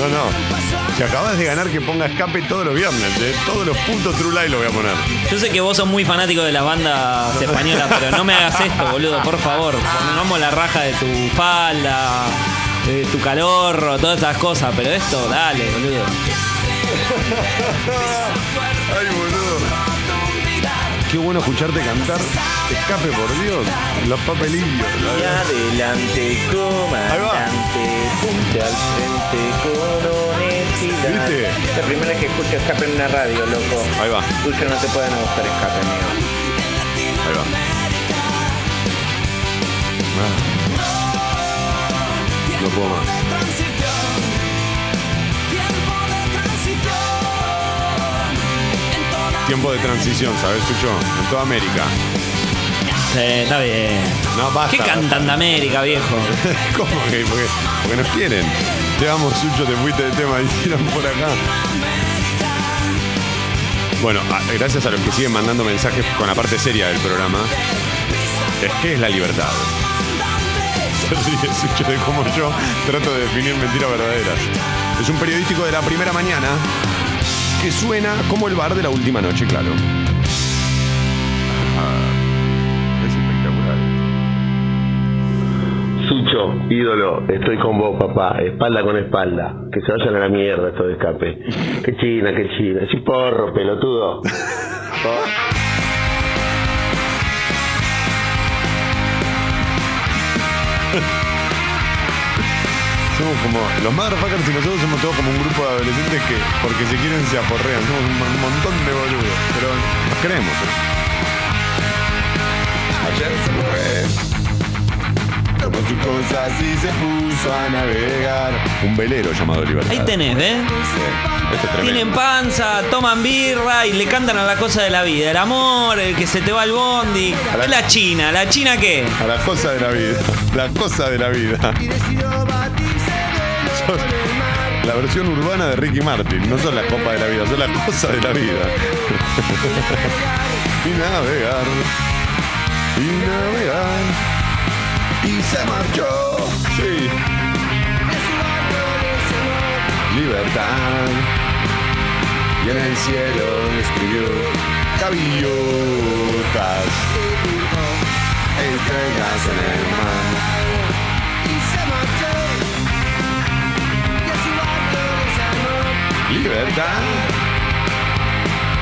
No, no. Si acabas de ganar que ponga escape todos los viernes, ¿eh? Todos los puntos True Light lo voy a poner. Yo sé que vos sos muy fanático de las bandas españolas, pero no me hagas esto, boludo, por favor. Pongamos la raja de tu falda, de tu calor, todas esas cosas, pero esto, dale, boludo. Ay, boludo. Qué bueno escucharte cantar. Escape, por Dios. Los papelillos. Y adelante, comandante, punte al frente con honestidad. ¿Viste? La primera vez que escucho escape en una radio, loco. Ahí va, Tuyo no te pueden gustar escape, amigo. ahí va. Ah. No puedo más. Tiempo de transición, ¿sabes, Sucho? En toda América. Sí, está bien. No, basta. ¿Qué cantan de América, viejo? ¿Cómo que? Porque, porque nos quieren. Te amo, Sucho, te fuiste de tema, hicieron por acá. Bueno, a- gracias a los que siguen mandando mensajes con la parte seria del programa. Es que es la libertad. Se ríe Sucho de cómo yo trato de definir mentiras verdaderas. Es un periodístico de la primera mañana que suena como el bar de la última noche, claro. Ah, es espectacular. Sucho, ídolo, estoy con vos, papá, espalda con espalda. Que se vayan a la mierda estos de escape. Qué china, qué china. Sí, porro, pelotudo. Somos como. Los motherfuckers y nosotros somos todos como un grupo de adolescentes que, porque se quieren, se aporrean. Somos un, un montón de boludos. Pero nos queremos. ¿eh? Ayer se fue. Tomó sus cosas y se puso a navegar. Un velero llamado Libertad. Ahí tenés, ¿ves? Sí, Esto es tremendo. Tienen panza, toman birra y le cantan a la cosa de la vida. El amor, el que se te va el bondi. A la- ¿Qué la China? ¿La China qué? A la cosa de la vida. La cosa de la vida. La versión urbana de Ricky Martin. No son las copas de la vida, son las cosas de la vida. y navegar. Y navegar. Y se marchó. Sí. Libertad. Y en el cielo escribió gaviotas. Estrellas en el mar. Libertad.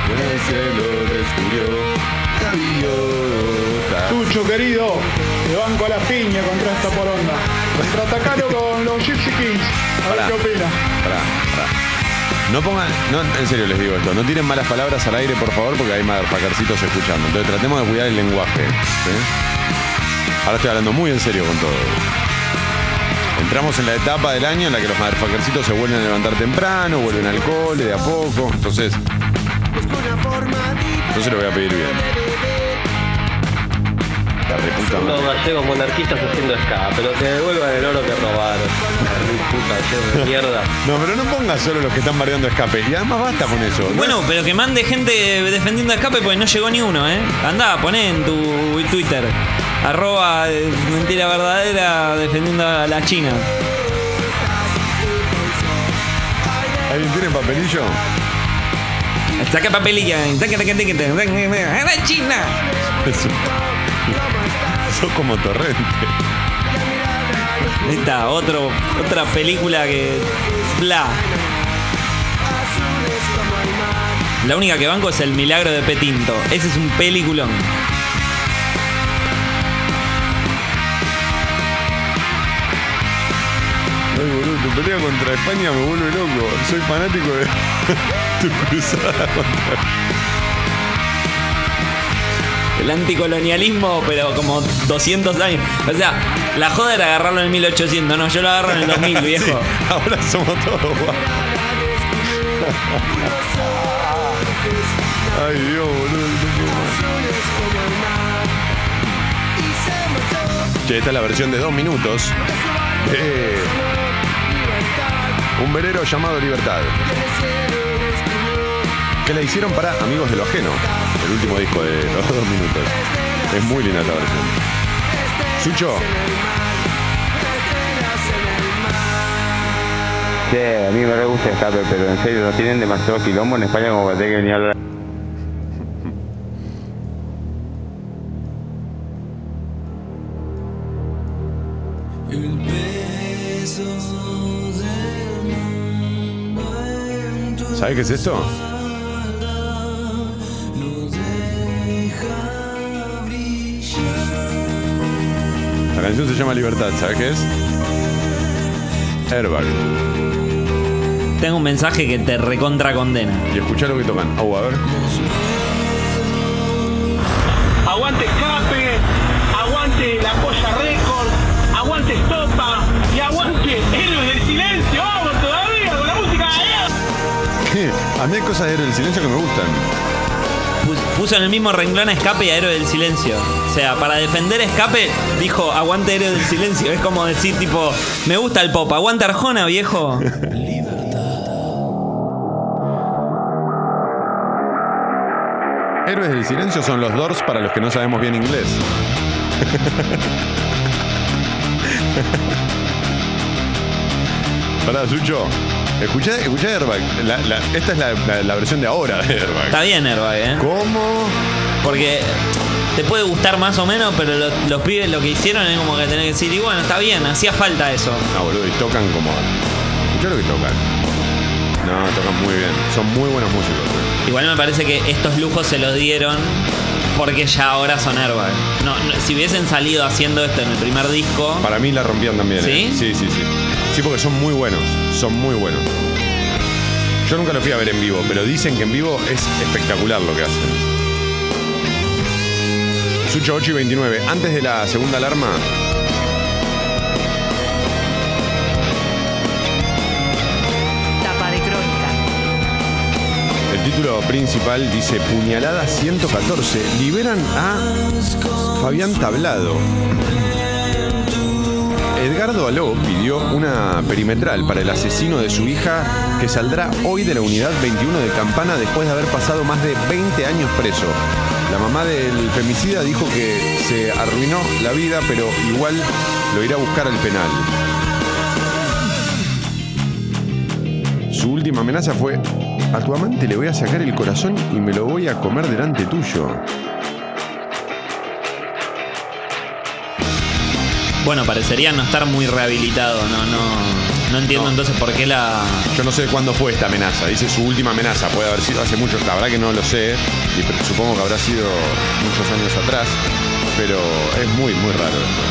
El cielo descubrió gaviotas. Tucho, querido, te banco a la piña contra esta poronga. Contraatacalo con los Gypsy Kings. A ver Pará. qué opina. Pará, pará. No pongan, no, en serio les digo esto, no tiren malas palabras al aire, por favor, porque hay motherfuckercitos escuchando. Entonces tratemos de cuidar el lenguaje. ¿sí? Ahora estoy hablando muy en serio con todo. Entramos en la etapa del año en la que los motherfuckercitos se vuelven a levantar temprano, vuelven al cole de a poco. Entonces, entonces lo voy a pedir bien. La reputa madre. Los gallegos monarquistas haciendo ska, pero que devuelvan el oro que robaron. Puta, gallegos de mierda. No, pero no pongas solo los que están bardeando escape. Y además basta con eso. ¿no? Bueno, pero que mande gente defendiendo escape porque no llegó ni uno, ¿eh? Andá, poné en tu Twitter. Arroba eh, mentira verdadera defendiendo a la China. ¿Alguien tiene papelillo? Saca papelilla. ¡A la China! Eso. Sos como torrente. Está, otro, otra película que. Bla. La única que banco es El Milagro de Petinto. Ese es un peliculón. Ay, boludo, tu pelea contra España me vuelve loco. Soy fanático de tu cruzada contra. El anticolonialismo, pero como 200 años. O sea, la joda era agarrarlo en 1800. No, yo lo agarro en el 2000, viejo. Sí, ahora somos todos guapos. Ay, Dios, boludo. Che, esta es la versión de dos minutos de un velero llamado Libertad. Que la hicieron para Amigos de lo Ajeno, el último disco de los dos minutos. Es muy linda esta versión. Sucho, Che, a mí me re gusta escape, pero en serio, ¿no tienen demasiado quilombo en España como para tener que venir a hablar? ¿Sabes qué es esto? La canción se llama Libertad, ¿sabes qué es? Airbag. Tengo un mensaje que te recontra condena. Y escuchá lo que tocan. Au, a ver. A mí hay cosas de Héroe del Silencio que me gustan. Pus- Puso en el mismo renglón a Escape y a Héroe del Silencio. O sea, para defender Escape, dijo aguante Héroe del Silencio. Es como decir, tipo, me gusta el pop, aguante Arjona, viejo. Héroes del Silencio son los Doors para los que no sabemos bien inglés. Pará, Sucho. Escuchá, escuchá Airbag. La- la- esta es la, la- la versión de ahora de Airbag. Está bien, Airbag, ¿eh? ¿Cómo? Porque te puede gustar más o menos, pero lo- los pibes lo que hicieron es como que tenés que decir, y bueno, está bien, hacía falta eso. No, boludo, y tocan como. Escuchá lo que tocan. No, tocan muy bien. Son muy buenos músicos. eh. Igual me parece que estos lujos se los dieron porque ya ahora son Airbag. No, no, si hubiesen salido haciendo esto en el primer disco, Para mí la rompían también. ¿eh? ¿Sí? Sí, sí, sí. Sí, porque son muy buenos. Son muy buenos. Yo nunca lo fui a ver en vivo, pero dicen que en vivo es espectacular lo que hacen. Sucho 8 y 29. Antes de la segunda alarma. Tapa de crónica. El título principal dice Puñalada 114. Liberan a Fabián Tablado. Edgardo Aló pidió una perimetral para el asesino de su hija que saldrá hoy de la unidad 21 de Campana después de haber pasado más de 20 años preso. La mamá del femicida dijo que se arruinó la vida, pero igual lo irá a buscar al penal. Su última amenaza fue, a tu amante le voy a sacar el corazón y me lo voy a comer delante tuyo. Bueno, parecería no estar muy rehabilitado. No, no, no entiendo No. entonces por qué la. Yo no sé cuándo fue esta amenaza, dice su última amenaza, puede haber sido hace mucho, la verdad que no lo sé, y supongo que habrá sido muchos años atrás, pero es muy, muy raro esto.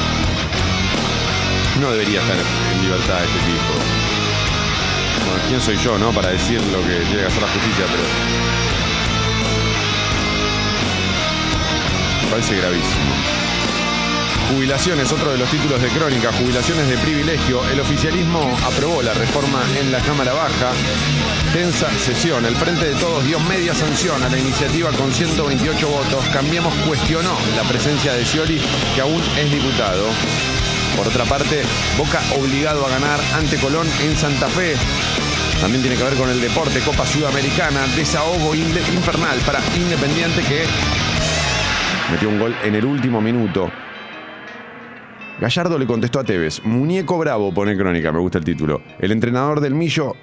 No debería estar en libertad este tipo. Bueno, ¿quién soy yo, no? Para decir lo que tiene que hacer la justicia, pero. Me parece gravísimo. Jubilaciones, otro de los títulos de crónica, jubilaciones de privilegio. El oficialismo aprobó la reforma en la Cámara Baja. Tensa sesión. El Frente de Todos dio media sanción a la iniciativa con 128 votos. Cambiemos cuestionó la presencia de Scioli, que aún es diputado. Por otra parte, Boca obligado a ganar ante Colón en Santa Fe. También tiene que ver con el deporte, Copa Sudamericana, desahogo infernal para Independiente que metió un gol en el último minuto. Gallardo le contestó a Tevez, muñeco bravo, pone crónica, me gusta el título. El entrenador del Millo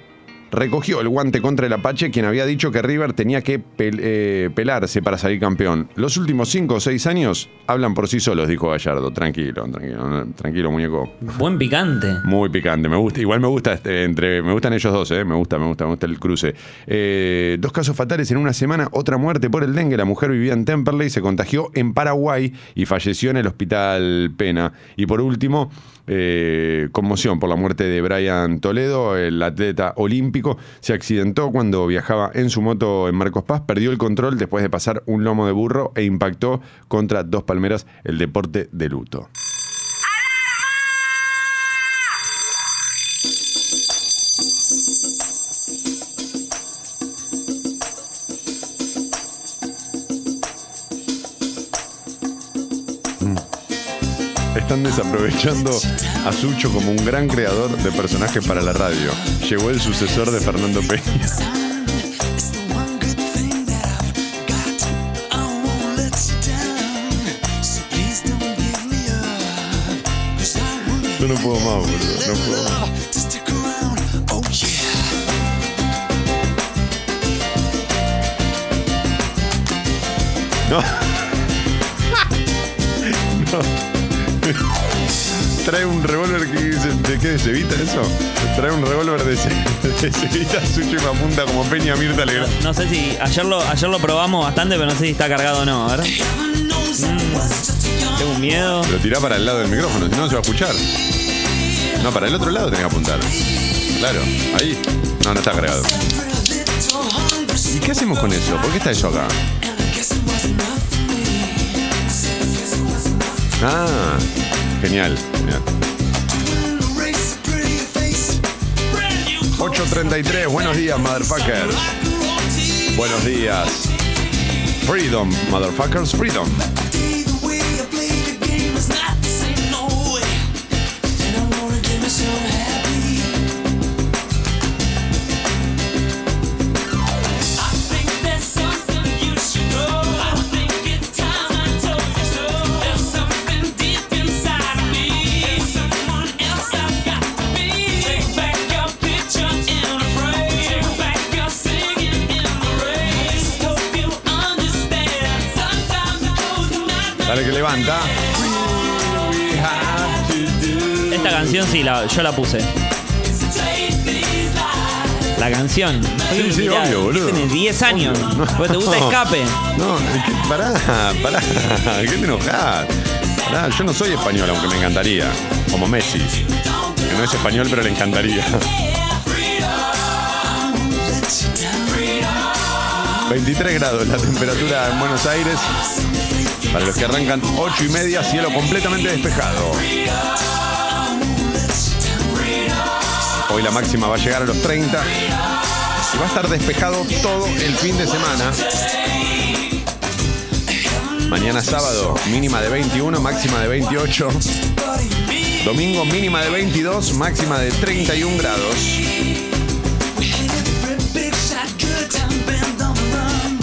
recogió el guante contra el Apache, quien había dicho que River tenía que pel- eh, pelarse para salir campeón. Los últimos 5 o 6 años hablan por sí solos, dijo Gallardo. Tranquilo, tranquilo, tranquilo, muñeco. Buen picante. Muy picante, me gusta. Igual me gusta este, entre, me gustan ellos dos, eh. me gusta, me gusta, me gusta el cruce. Eh, dos casos fatales en una semana, otra muerte por el dengue. La mujer vivía en Temperley, se contagió en Paraguay y falleció en el hospital Pena. Y por último, eh, conmoción por la muerte de Brian Toledo, el atleta olímpico, se accidentó cuando viajaba en su moto en Marcos Paz, perdió el control después de pasar un lomo de burro e impactó contra dos palmeras, el deporte de luto. Están desaprovechando a Sucho como un gran creador de personajes para la radio. Llegó el sucesor de Fernando Peña. Yo no puedo más, boludo. No puedo más. No. Trae un revólver que ¿de qué? ¿De Cevita eso? Trae un revólver de, Ce- de Cevita, Sucho y me apunta como Peña Mirta Legrand. No sé si ayer lo, ayer lo probamos bastante, pero no sé si está cargado o no. A ver. Mm, tengo un miedo. Lo tirá para el lado del micrófono, si no no se va a escuchar. No, para el otro lado tenés que apuntar. Claro, ahí. No, no está cargado. ¿Y qué hacemos con eso? ¿Por qué está eso acá? Ah, genial, genial. 8.33, buenos días, motherfuckers. Buenos días. Freedom, motherfuckers, freedom. Esta canción sí, la, yo la puse. La canción. Sí, sí, Mirá, obvio, boludo. Tiene 10 años. Porque te gusta escape. No, que- pará, pará. ¿Qué te enojás? Pará, yo no soy español, aunque me encantaría. Como Messi. Que no es español, pero le encantaría. 23 grados la temperatura en Buenos Aires. Para los que arrancan 8 y media, cielo completamente despejado. Hoy la máxima va a llegar a los 30 y va a estar despejado todo el fin de semana. Mañana sábado, mínima de 21, máxima de 28. Domingo, mínima de 22, máxima de 31 grados.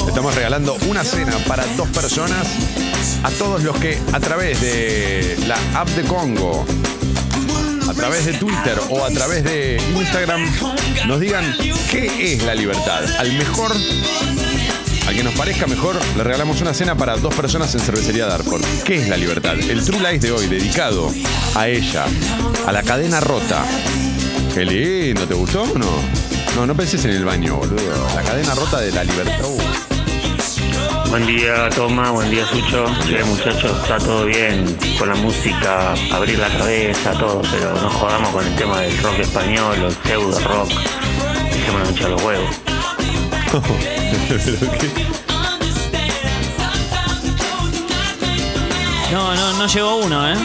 Estamos regalando una cena para dos personas a todos los que a través de la app de Congo, a través de Twitter o a través de Instagram nos digan qué es la libertad. Al mejor, al que nos parezca mejor, le regalamos una cena para dos personas en Cervecería Darford. ¿Qué es la libertad? El True Lies de hoy, dedicado a ella, a la cadena rota. Qué lindo, ¿te gustó o no? No, no penses en el baño, boludo. La cadena rota de la libertad. Uh. Buen día, Toma, buen día, Sucho. Sí, muchachos, está todo bien con la música, abrir la cabeza, todo, pero no jodamos con el tema del rock español o el pseudo rock. Dejémonos hinchar los huevos. No, no, no llegó uno, ¿eh?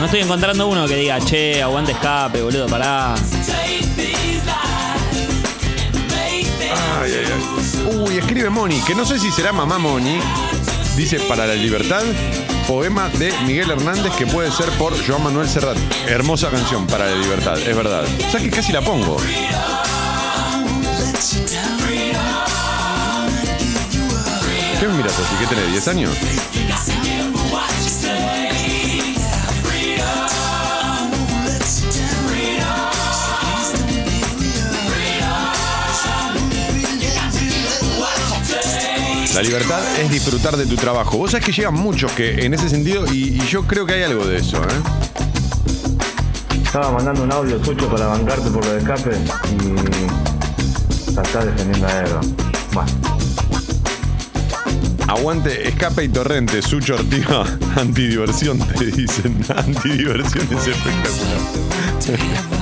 No estoy encontrando uno que diga, che, aguante escape, boludo, pará. Uy, escribe Moni, que no sé si será mamá Moni. Dice Para la Libertad, poema de Miguel Hernández que puede ser por Joan Manuel Serrat. Hermosa canción, Para la Libertad, es verdad. O que casi la pongo. ¿Qué miras así? ¿Qué tenés? ¿10 años? La libertad es disfrutar de tu trabajo. Vos sabés que llegan muchos que en ese sentido, y, y yo creo que hay algo de eso, ¿eh? Estaba mandando un audio suyo para bancarte por lo de escape y está defendiendo a Edo. Bueno, Aguante, escape y torrente, Sucho Ortiga, antidiversión, te dicen. Antidiversión es espectacular.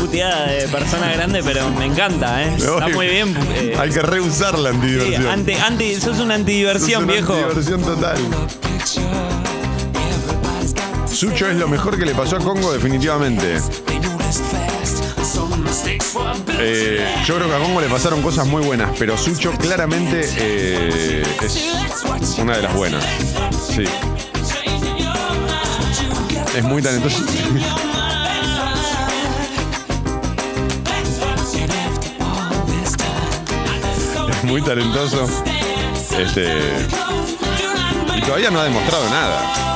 Puteada de persona grande, pero me encanta, ¿eh? Está muy bien. eh, Hay que rehusar la sí, antidiversión. anti, anti, sos una antidiversión, viejo. Antidiversión total. Sucho es lo mejor que le pasó a Congo, definitivamente. Eh, yo creo que a Congo le pasaron cosas muy buenas, pero Sucho claramente eh, es una de las buenas. Sí. Es muy talentoso. muy talentoso. Este. Y todavía no ha demostrado nada.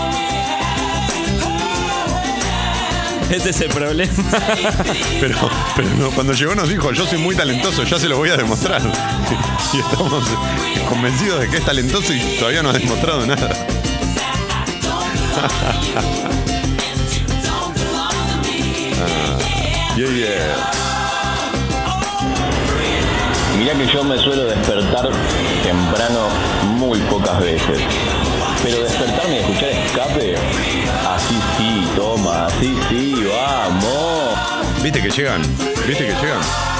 Ese es el problema. Pero, pero no, cuando llegó nos dijo, yo soy muy talentoso, ya se lo voy a demostrar. Y estamos convencidos de que es talentoso y todavía no ha demostrado nada. Ah, yeah, yeah. Mirá que yo me suelo despertar temprano muy pocas veces. Pero despertarme y escuchar escape, así sí, toma, así sí, vamos. ¿Viste que llegan? ¿Viste que llegan?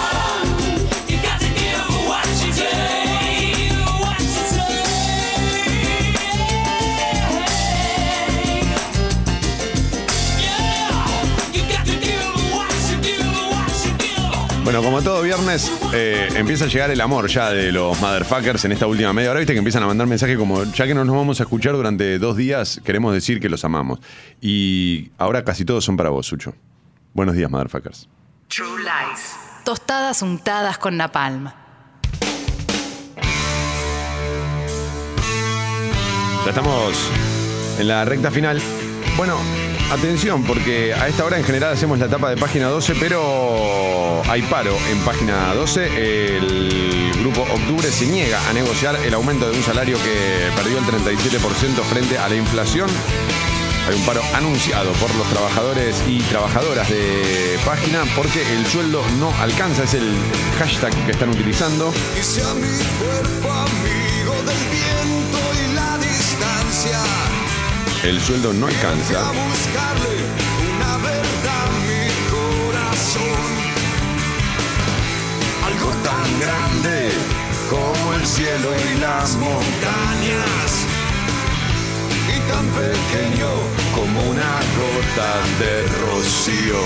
Bueno, como todo viernes, eh, empieza a llegar el amor ya de los motherfuckers en esta última media hora. Viste que empiezan a mandar mensajes como, ya que no nos vamos a escuchar durante dos días, queremos decir que los amamos. Y ahora casi todos son para vos, Sucho. Buenos días, motherfuckers. True Lies. Tostadas untadas con napalm. Ya estamos en la recta final. Bueno, atención, porque a esta hora en general hacemos la etapa de página 12, pero hay paro en página 12. El grupo Octubre se niega a negociar el aumento de un salario que perdió el 37% frente a la inflación. Hay un paro anunciado por los trabajadores y trabajadoras de página porque el sueldo no alcanza, es el hashtag que están utilizando. El sueldo no alcanza. A buscarle una verdad mi corazón. Algo tan grande como el cielo y las montañas. Y tan pequeño como una gota de rocío.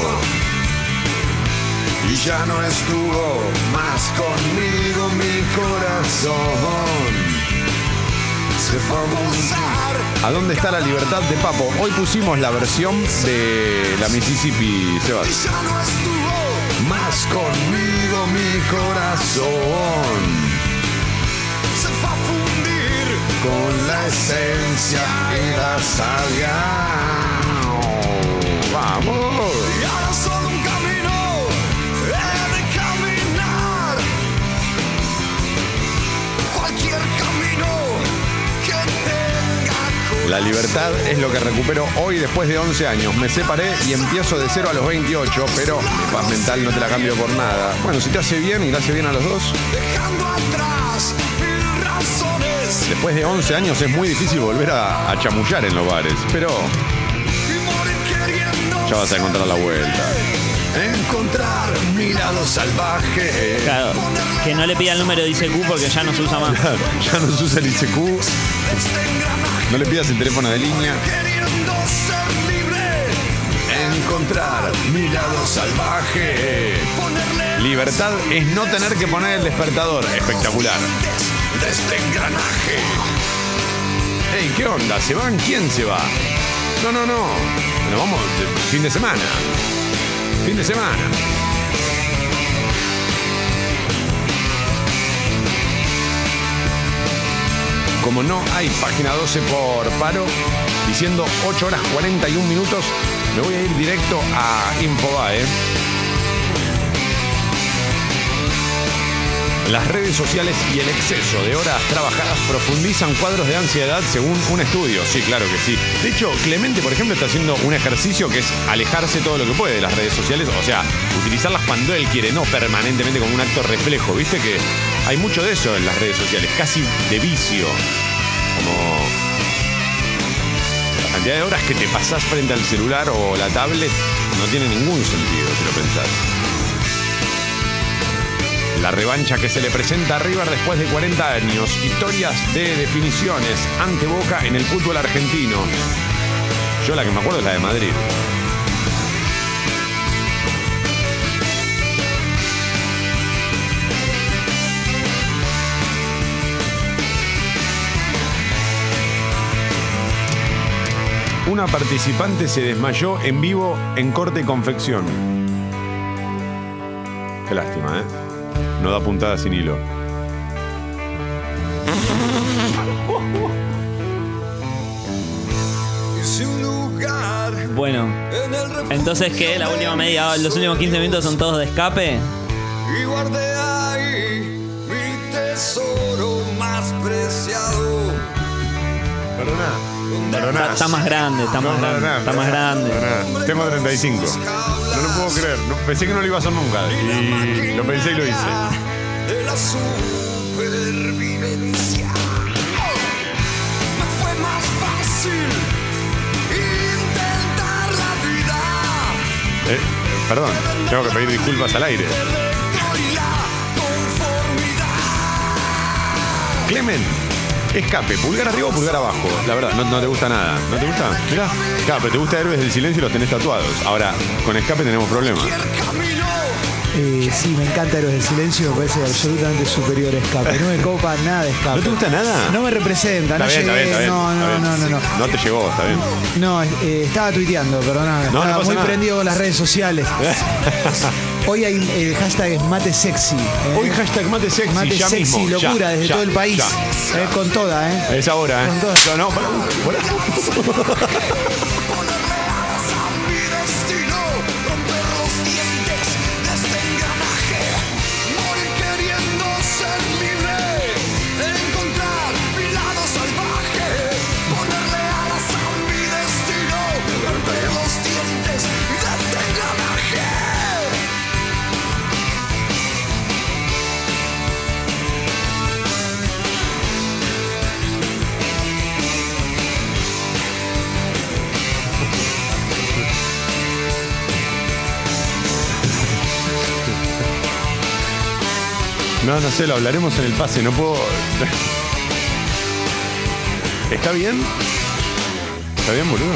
Y ya no estuvo más conmigo mi corazón. A buscar ¿A dónde está la libertad de Papo? Hoy pusimos la versión de la Mississippi, Sebas. Más conmigo mi corazón. Se fue a fundir con la esencia y la savia. Libertad es lo que recupero hoy después de 11 años. Me separé y empiezo de cero a los 28, pero mi paz mental no te la cambio por nada. Bueno, si te hace bien y le hace bien a los dos, después de 11 años es muy difícil volver a, a chamullar en los bares, pero ya vas a encontrar la vuelta. Encontrar mi lado salvaje. Claro, que no le pida el número de ICQ porque ya no se usa más. ya no se usa el ICQ. No le pidas el teléfono de línea. Queriendo ser libre. Encontrar mi lado salvaje. Libertad es no tener que poner el despertador. Espectacular. De este engranaje. Ey, ¿qué onda? ¿Se van? ¿Quién se va? No, no, no. Nos vamos fin de semana. Fin de semana. Como no hay página 12 por paro, diciendo 8 horas 41 minutos, me voy a ir directo a Infobae. Las redes sociales y el exceso de horas trabajadas profundizan cuadros de ansiedad según un estudio. Sí, claro que sí. De hecho, Clemente, por ejemplo, está haciendo un ejercicio que es alejarse todo lo que puede de las redes sociales. O sea, utilizarlas cuando él quiere, no permanentemente como un acto reflejo. Viste que hay mucho de eso en las redes sociales, casi de vicio. Como la cantidad de horas que te pasás frente al celular o la tablet no tiene ningún sentido si lo pensás. La revancha que se le presenta a River después de 40 años. Historias de definiciones ante Boca en el fútbol argentino. Yo la que me acuerdo es la de Madrid. Una participante se desmayó en vivo en corte y confección. Qué lástima, ¿eh? No da puntada sin hilo. Bueno, entonces que la última media, los últimos 15 minutos son todos de escape. Está, está más grande, está más grande, está más grande. Tengo 35. No lo puedo creer. No- pensé que no lo iba a hacer nunca. Y lo pensé y lo hice. Eh, perdón, tengo que pedir disculpas al aire. Clemen, escape, pulgar arriba o pulgar abajo. La verdad, no, no te gusta nada. ¿No te gusta? Mirá. Claro, pero te gusta Héroes del Silencio y los tenés tatuados. Ahora, con escape tenemos problemas. Eh, sí, me encanta Héroes del Silencio, me parece absolutamente superior a Escape. No me copa nada de Escape. ¿No te gusta nada? No me representa, Está no bien, está llegué. bien, está bien. no, no, está no, bien. no, no. No te llegó, está bien. No, eh, estaba tuiteando, perdóname. No, no estaba pasa muy nada. prendido con las redes sociales. Hoy hay el hashtag es mate sexy. ¿eh? Hoy hashtag mate sexy, Mate ya sexy, mismo, ya, locura desde ya, todo el país. Eh, con toda, ¿eh? Es ahora, ¿eh? Con toda. No, no, pará. No, no sé, lo hablaremos en el pase, no puedo. ¿Está bien? ¿Está bien, boludo?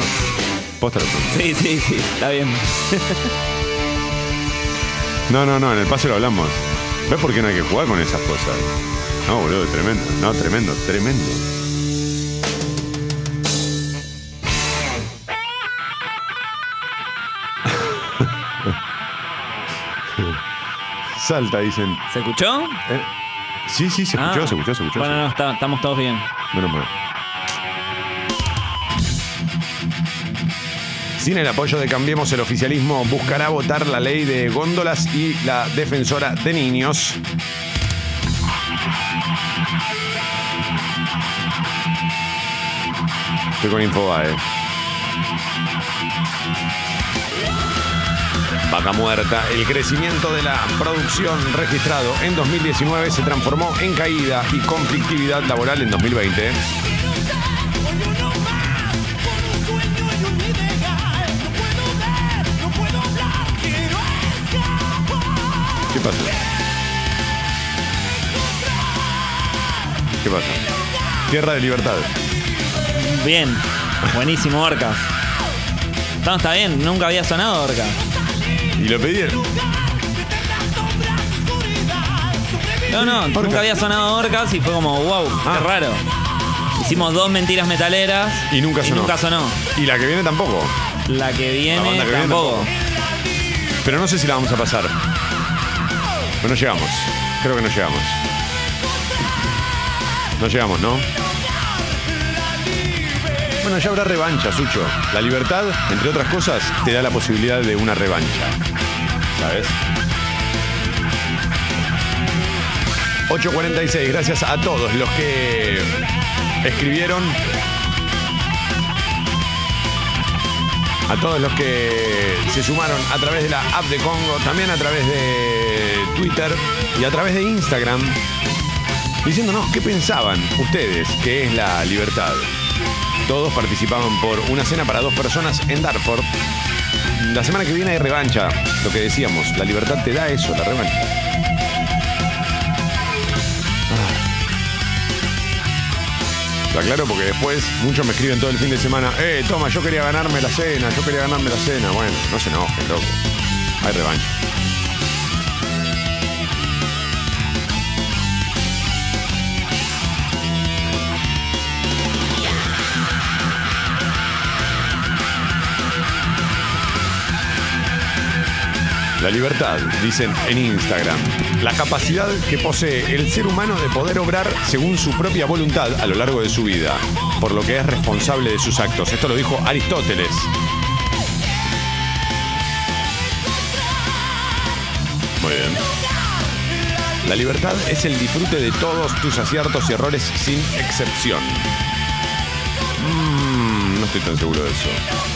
Póstalo. Sí, sí, sí, está bien. No, no, no, en el pase lo hablamos. ¿Ves por qué no hay que jugar con esas cosas? No, boludo, tremendo. No, tremendo, tremendo. Salta, dicen. ¿Se escuchó? Eh, sí, sí, se escuchó, Ah. se escuchó, se escuchó. Bueno, no, está- estamos todos bien. Menos mal. Sin el apoyo de Cambiemos el oficialismo, buscará votar la ley de góndolas y la defensora de niños. Estoy con Infobae. Vaca muerta. El crecimiento de la producción registrado en 2019 se transformó en caída y conflictividad laboral en 2020. ¿Qué pasa? ¿Qué pasa? Tierra de libertad. Bien. Buenísimo, Orca. No, está bien. Nunca había sonado Orca. Y lo pidieron. No, no, nunca había sonado Orcas y fue como, wow, Ah. qué raro. Hicimos dos mentiras metaleras Y nunca sonó. nunca sonó. Y la que viene tampoco. La que viene banda que viene tampoco. Pero no sé si la vamos a pasar. Pero no llegamos. Creo que no llegamos. No llegamos, ¿no? Bueno, ya habrá revancha, Sucho. La libertad, entre otras cosas, te da la posibilidad de una revancha. ¿Sabes? 8.46, gracias a todos los que escribieron. A todos los que se sumaron a través de la app de Congo, también a través de Twitter y a través de Instagram, diciéndonos qué pensaban ustedes que es la libertad. Todos participaban por una cena para dos personas en Darford. La semana que viene hay revancha, lo que decíamos, la libertad te da eso, la revancha. Lo aclaro porque después muchos me escriben todo el fin de semana, eh, toma, yo quería ganarme la cena, yo quería ganarme la cena. Bueno, no se enojen, loco. Hay revancha. La libertad, dicen en Instagram. La capacidad que posee el ser humano de poder obrar según su propia voluntad a lo largo de su vida, por lo que es responsable de sus actos. Esto lo dijo Aristóteles. Muy bien. La libertad es el disfrute de todos tus aciertos y errores sin excepción. Mm, no estoy tan seguro de eso.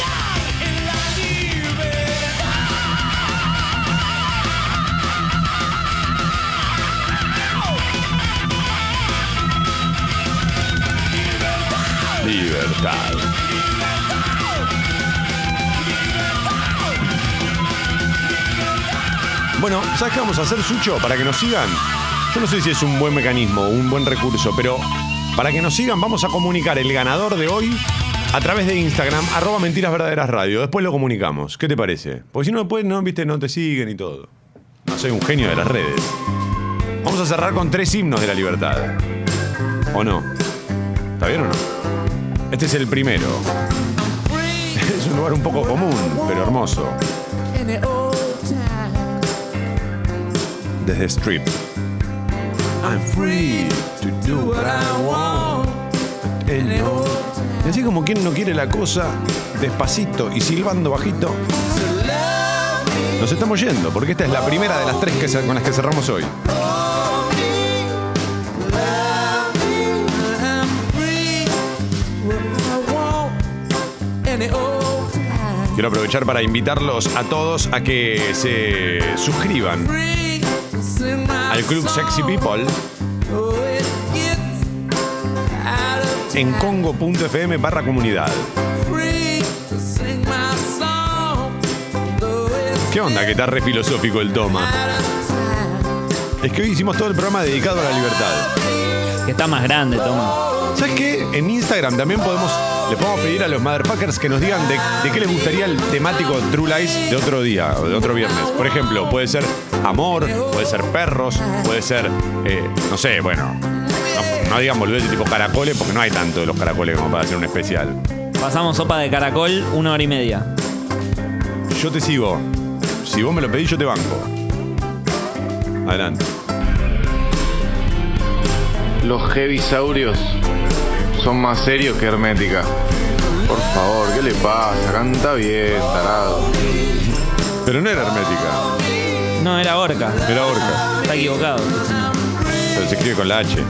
Libertad. Bueno, ¿sabes qué vamos a hacer, Sucho? Para que nos sigan. Yo no sé si es un buen mecanismo, un buen recurso, pero para que nos sigan vamos a comunicar el ganador de hoy a través de Instagram, arroba mentiras radio. Después lo comunicamos. ¿Qué te parece? Porque si no, después no, viste, no te siguen y todo. No soy un genio de las redes. Vamos a cerrar con tres himnos de la libertad. ¿O no? ¿Está bien o no? Este es el primero. Es un lugar un poco común, pero hermoso. Desde Strip. I'm free to do what I want. Y así como quien no quiere la cosa, despacito y silbando bajito, nos estamos yendo, porque esta es la primera de las tres que, con las que cerramos hoy. Quiero aprovechar para invitarlos a todos a que se suscriban al Club Sexy People en congo.fm barra comunidad. ¿Qué onda que está re filosófico el toma? Es que hoy hicimos todo el programa dedicado a la libertad. Que está más grande, toma. ¿Sabes qué? En Instagram también podemos, le podemos pedir a los motherfuckers que nos digan de, de qué les gustaría el temático True Lies de otro día o de otro viernes. Por ejemplo, puede ser amor, puede ser perros, puede ser, eh, no sé, bueno, no, no digan boludeces tipo caracoles porque no hay tanto de los caracoles como para hacer un especial. Pasamos sopa de caracol una hora y media. Yo te sigo. Si vos me lo pedís, yo te banco. Adelante. Los heavisaurios son más serios que Hermética. Por favor, ¿qué le pasa? Canta bien, tarado. Pero no era hermética. No, era orca. Era orca. Está equivocado. Pero se escribe con la H.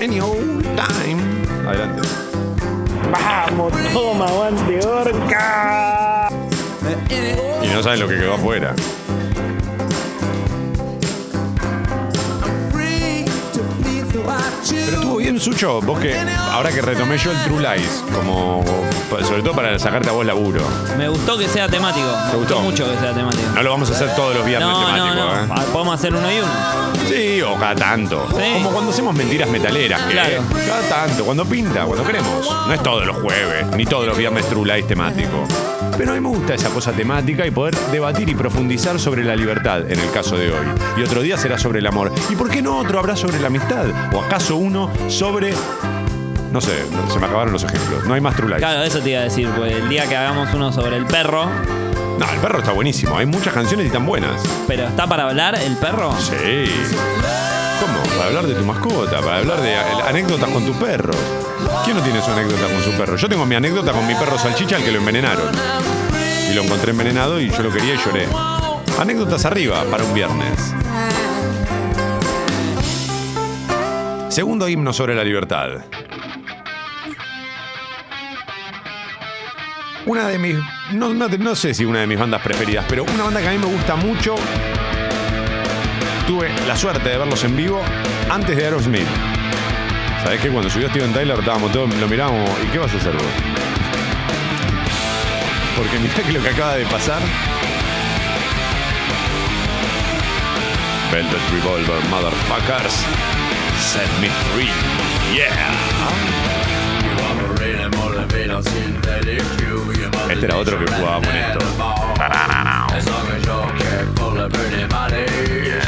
Any old time. Adelante. Vamos, toma, aguante, orca. Y no saben lo que quedó afuera. Pero estuvo bien, Sucho, vos que ahora que retomé yo el True Lies, como sobre todo para sacarte a vos laburo. Me gustó que sea temático. ¿Te gustó? mucho que sea temático. No lo vamos a hacer todos los viernes No, no, temático, no. ¿eh? Ah, Podemos hacer uno y uno. Sí, o cada tanto. Como cuando hacemos mentiras metaleras, que Claro. cada tanto, cuando pinta, cuando queremos. No es todos los jueves, ni todos los viernes True Lies temático. Pero a mí me gusta esa cosa temática y poder debatir y profundizar sobre la libertad, en el caso de hoy. Y otro día será sobre el amor. ¿Y por qué no otro habrá sobre la amistad? ¿O acaso uno sobre... No sé, se me acabaron los ejemplos. No hay más True Lies. Claro, eso te iba a decir, pues el día que hagamos uno sobre el perro, No, el perro está buenísimo. Hay muchas canciones y tan buenas. pero ¿está para hablar el perro? Sí. ¿Cómo? Para hablar de tu mascota, para hablar de eh, anécdotas con tu perro. ¿Quién no tiene su anécdota con su perro? Yo tengo mi anécdota con mi perro salchicha al que lo envenenaron. Y lo encontré envenenado y yo lo quería y lloré. Anécdotas arriba para un viernes. Segundo himno sobre la libertad. Una de mis. No, no- no sé si una de mis bandas preferidas, pero una banda que a mí me gusta mucho. Tuve la suerte de verlos en vivo antes de Aerosmith. ¿Sabés que cuando subió Steven Tyler estábamos todos, lo mirábamos, ¿y qué vas a hacer vos? Porque mirá que lo que acaba de pasar. Velvet Revolver, motherfuckers. Set me free. Yeah. Este era otro que jugaba con esto.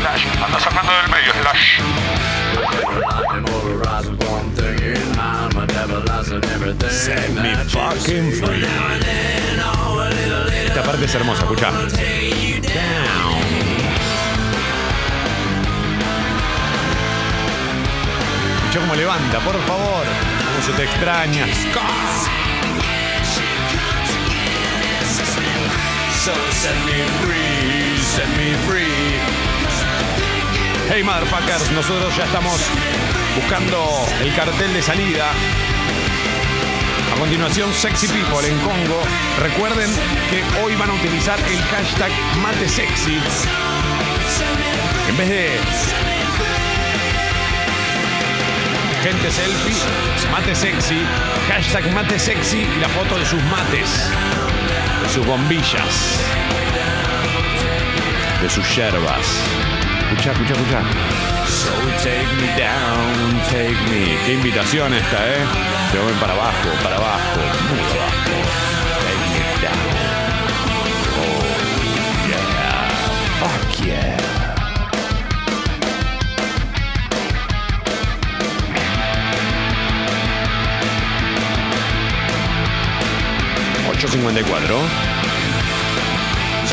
Slash. Anda sacando del medio, Slash. Set me fucking free. Esta parte es hermosa, escucha. Escucha cómo levanta, por favor. Cómo se te extraña. So set me free, set me free. Hey motherfuckers, nosotros ya estamos buscando el cartel de salida. A continuación, Sexy People en Congo. Recuerden que hoy van a utilizar el hashtag MateSexy. En vez de gente selfie, mate sexy, hashtag mate sexy y la foto de sus mates, de sus bombillas, de sus yerbas. Escucha, escucha, escucha. So take me down, take me. Qué invitación esta, ¿eh? Se ven para abajo, para abajo, muy abajo. Take me down. Oh, yeah. Fuck yeah. 854.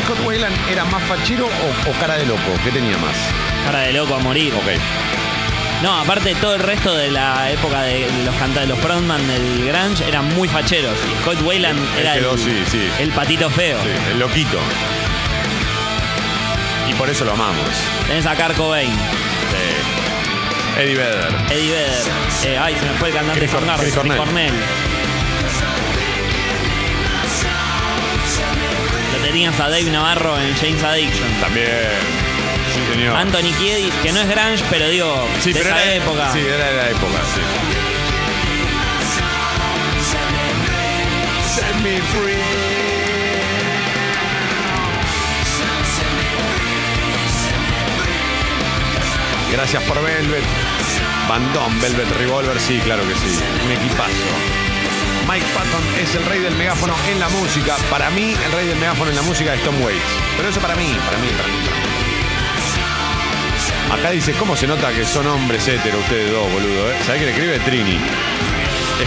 Scott Wayland era más fachero o, o cara de loco? ¿Qué tenía más? Cara de loco a morir. Ok. No, aparte todo el resto de la época de los cantantes, los frontman del grunge eran muy facheros. Y Scott Wayland Él era el, quedó, sí, sí. el patito feo. Sí, el loquito. Y por eso lo amamos. Tenés a Kurt Cobain. Eddie Vedder. Eddie Vedder. eh, ay, se me fue el cantante Chris Cor- Cornell, Chris Chris Cornell. Tenías a Dave Navarro en James Addiction. También. Sí, señor. Anthony Kiedis, que no es grunge, pero digo, Sí, de pero esa era, época. Sí, era de la época, sí. Set me free. Gracias por Velvet. Bandón, Velvet Revolver, sí, claro que sí. Un equipazo. Mike Patton es el rey del megáfono en la música. Para mí, el rey del megáfono en la música es Tom Waits. Pero eso para mí, para mí, para mí. Acá dice, ¿cómo se nota que son hombres héteros ustedes dos, boludo? Eh? ¿Sabés que le escribe Trini?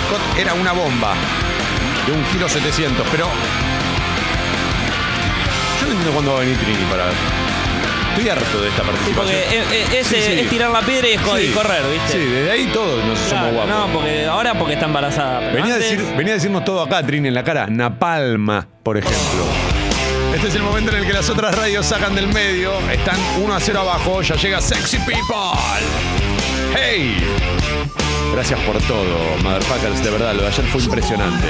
Scott era una bomba de un kilo 700, pero... Yo no entiendo cuándo va a venir Trini para... harto de esta Sí, participación. porque es, es- Sí, sí. es tirar la piedra y, correr, ¿viste? Sí, desde ahí todos nos Claro, somos guapos. No, porque ahora porque está embarazada. pero Venía a, antes- decir, venía a decirnos todo acá, Trin, en la cara. Napalma, por ejemplo. Este es el momento en el que las otras radios sacan del medio. Están 1 a 0 abajo. Ya llega Sexy People. ¡Hey! Gracias por todo, motherfuckers. De verdad, lo de ayer fue impresionante.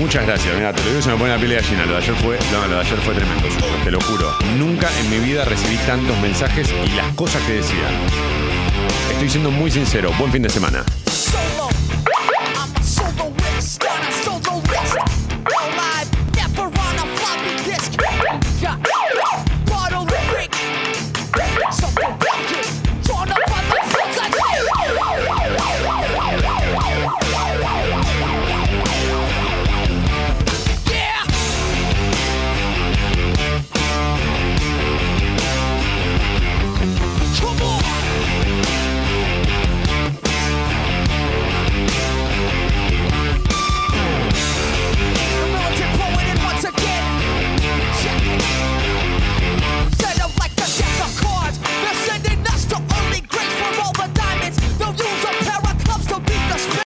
Muchas gracias. Mira, te lo digo, se me pone la piel de gallina. Lo de ayer fue, no, lo de ayer fue tremendo, te lo juro. Nunca en mi vida recibí tantos mensajes y las cosas que decían. Estoy siendo muy sincero. Buen fin de semana.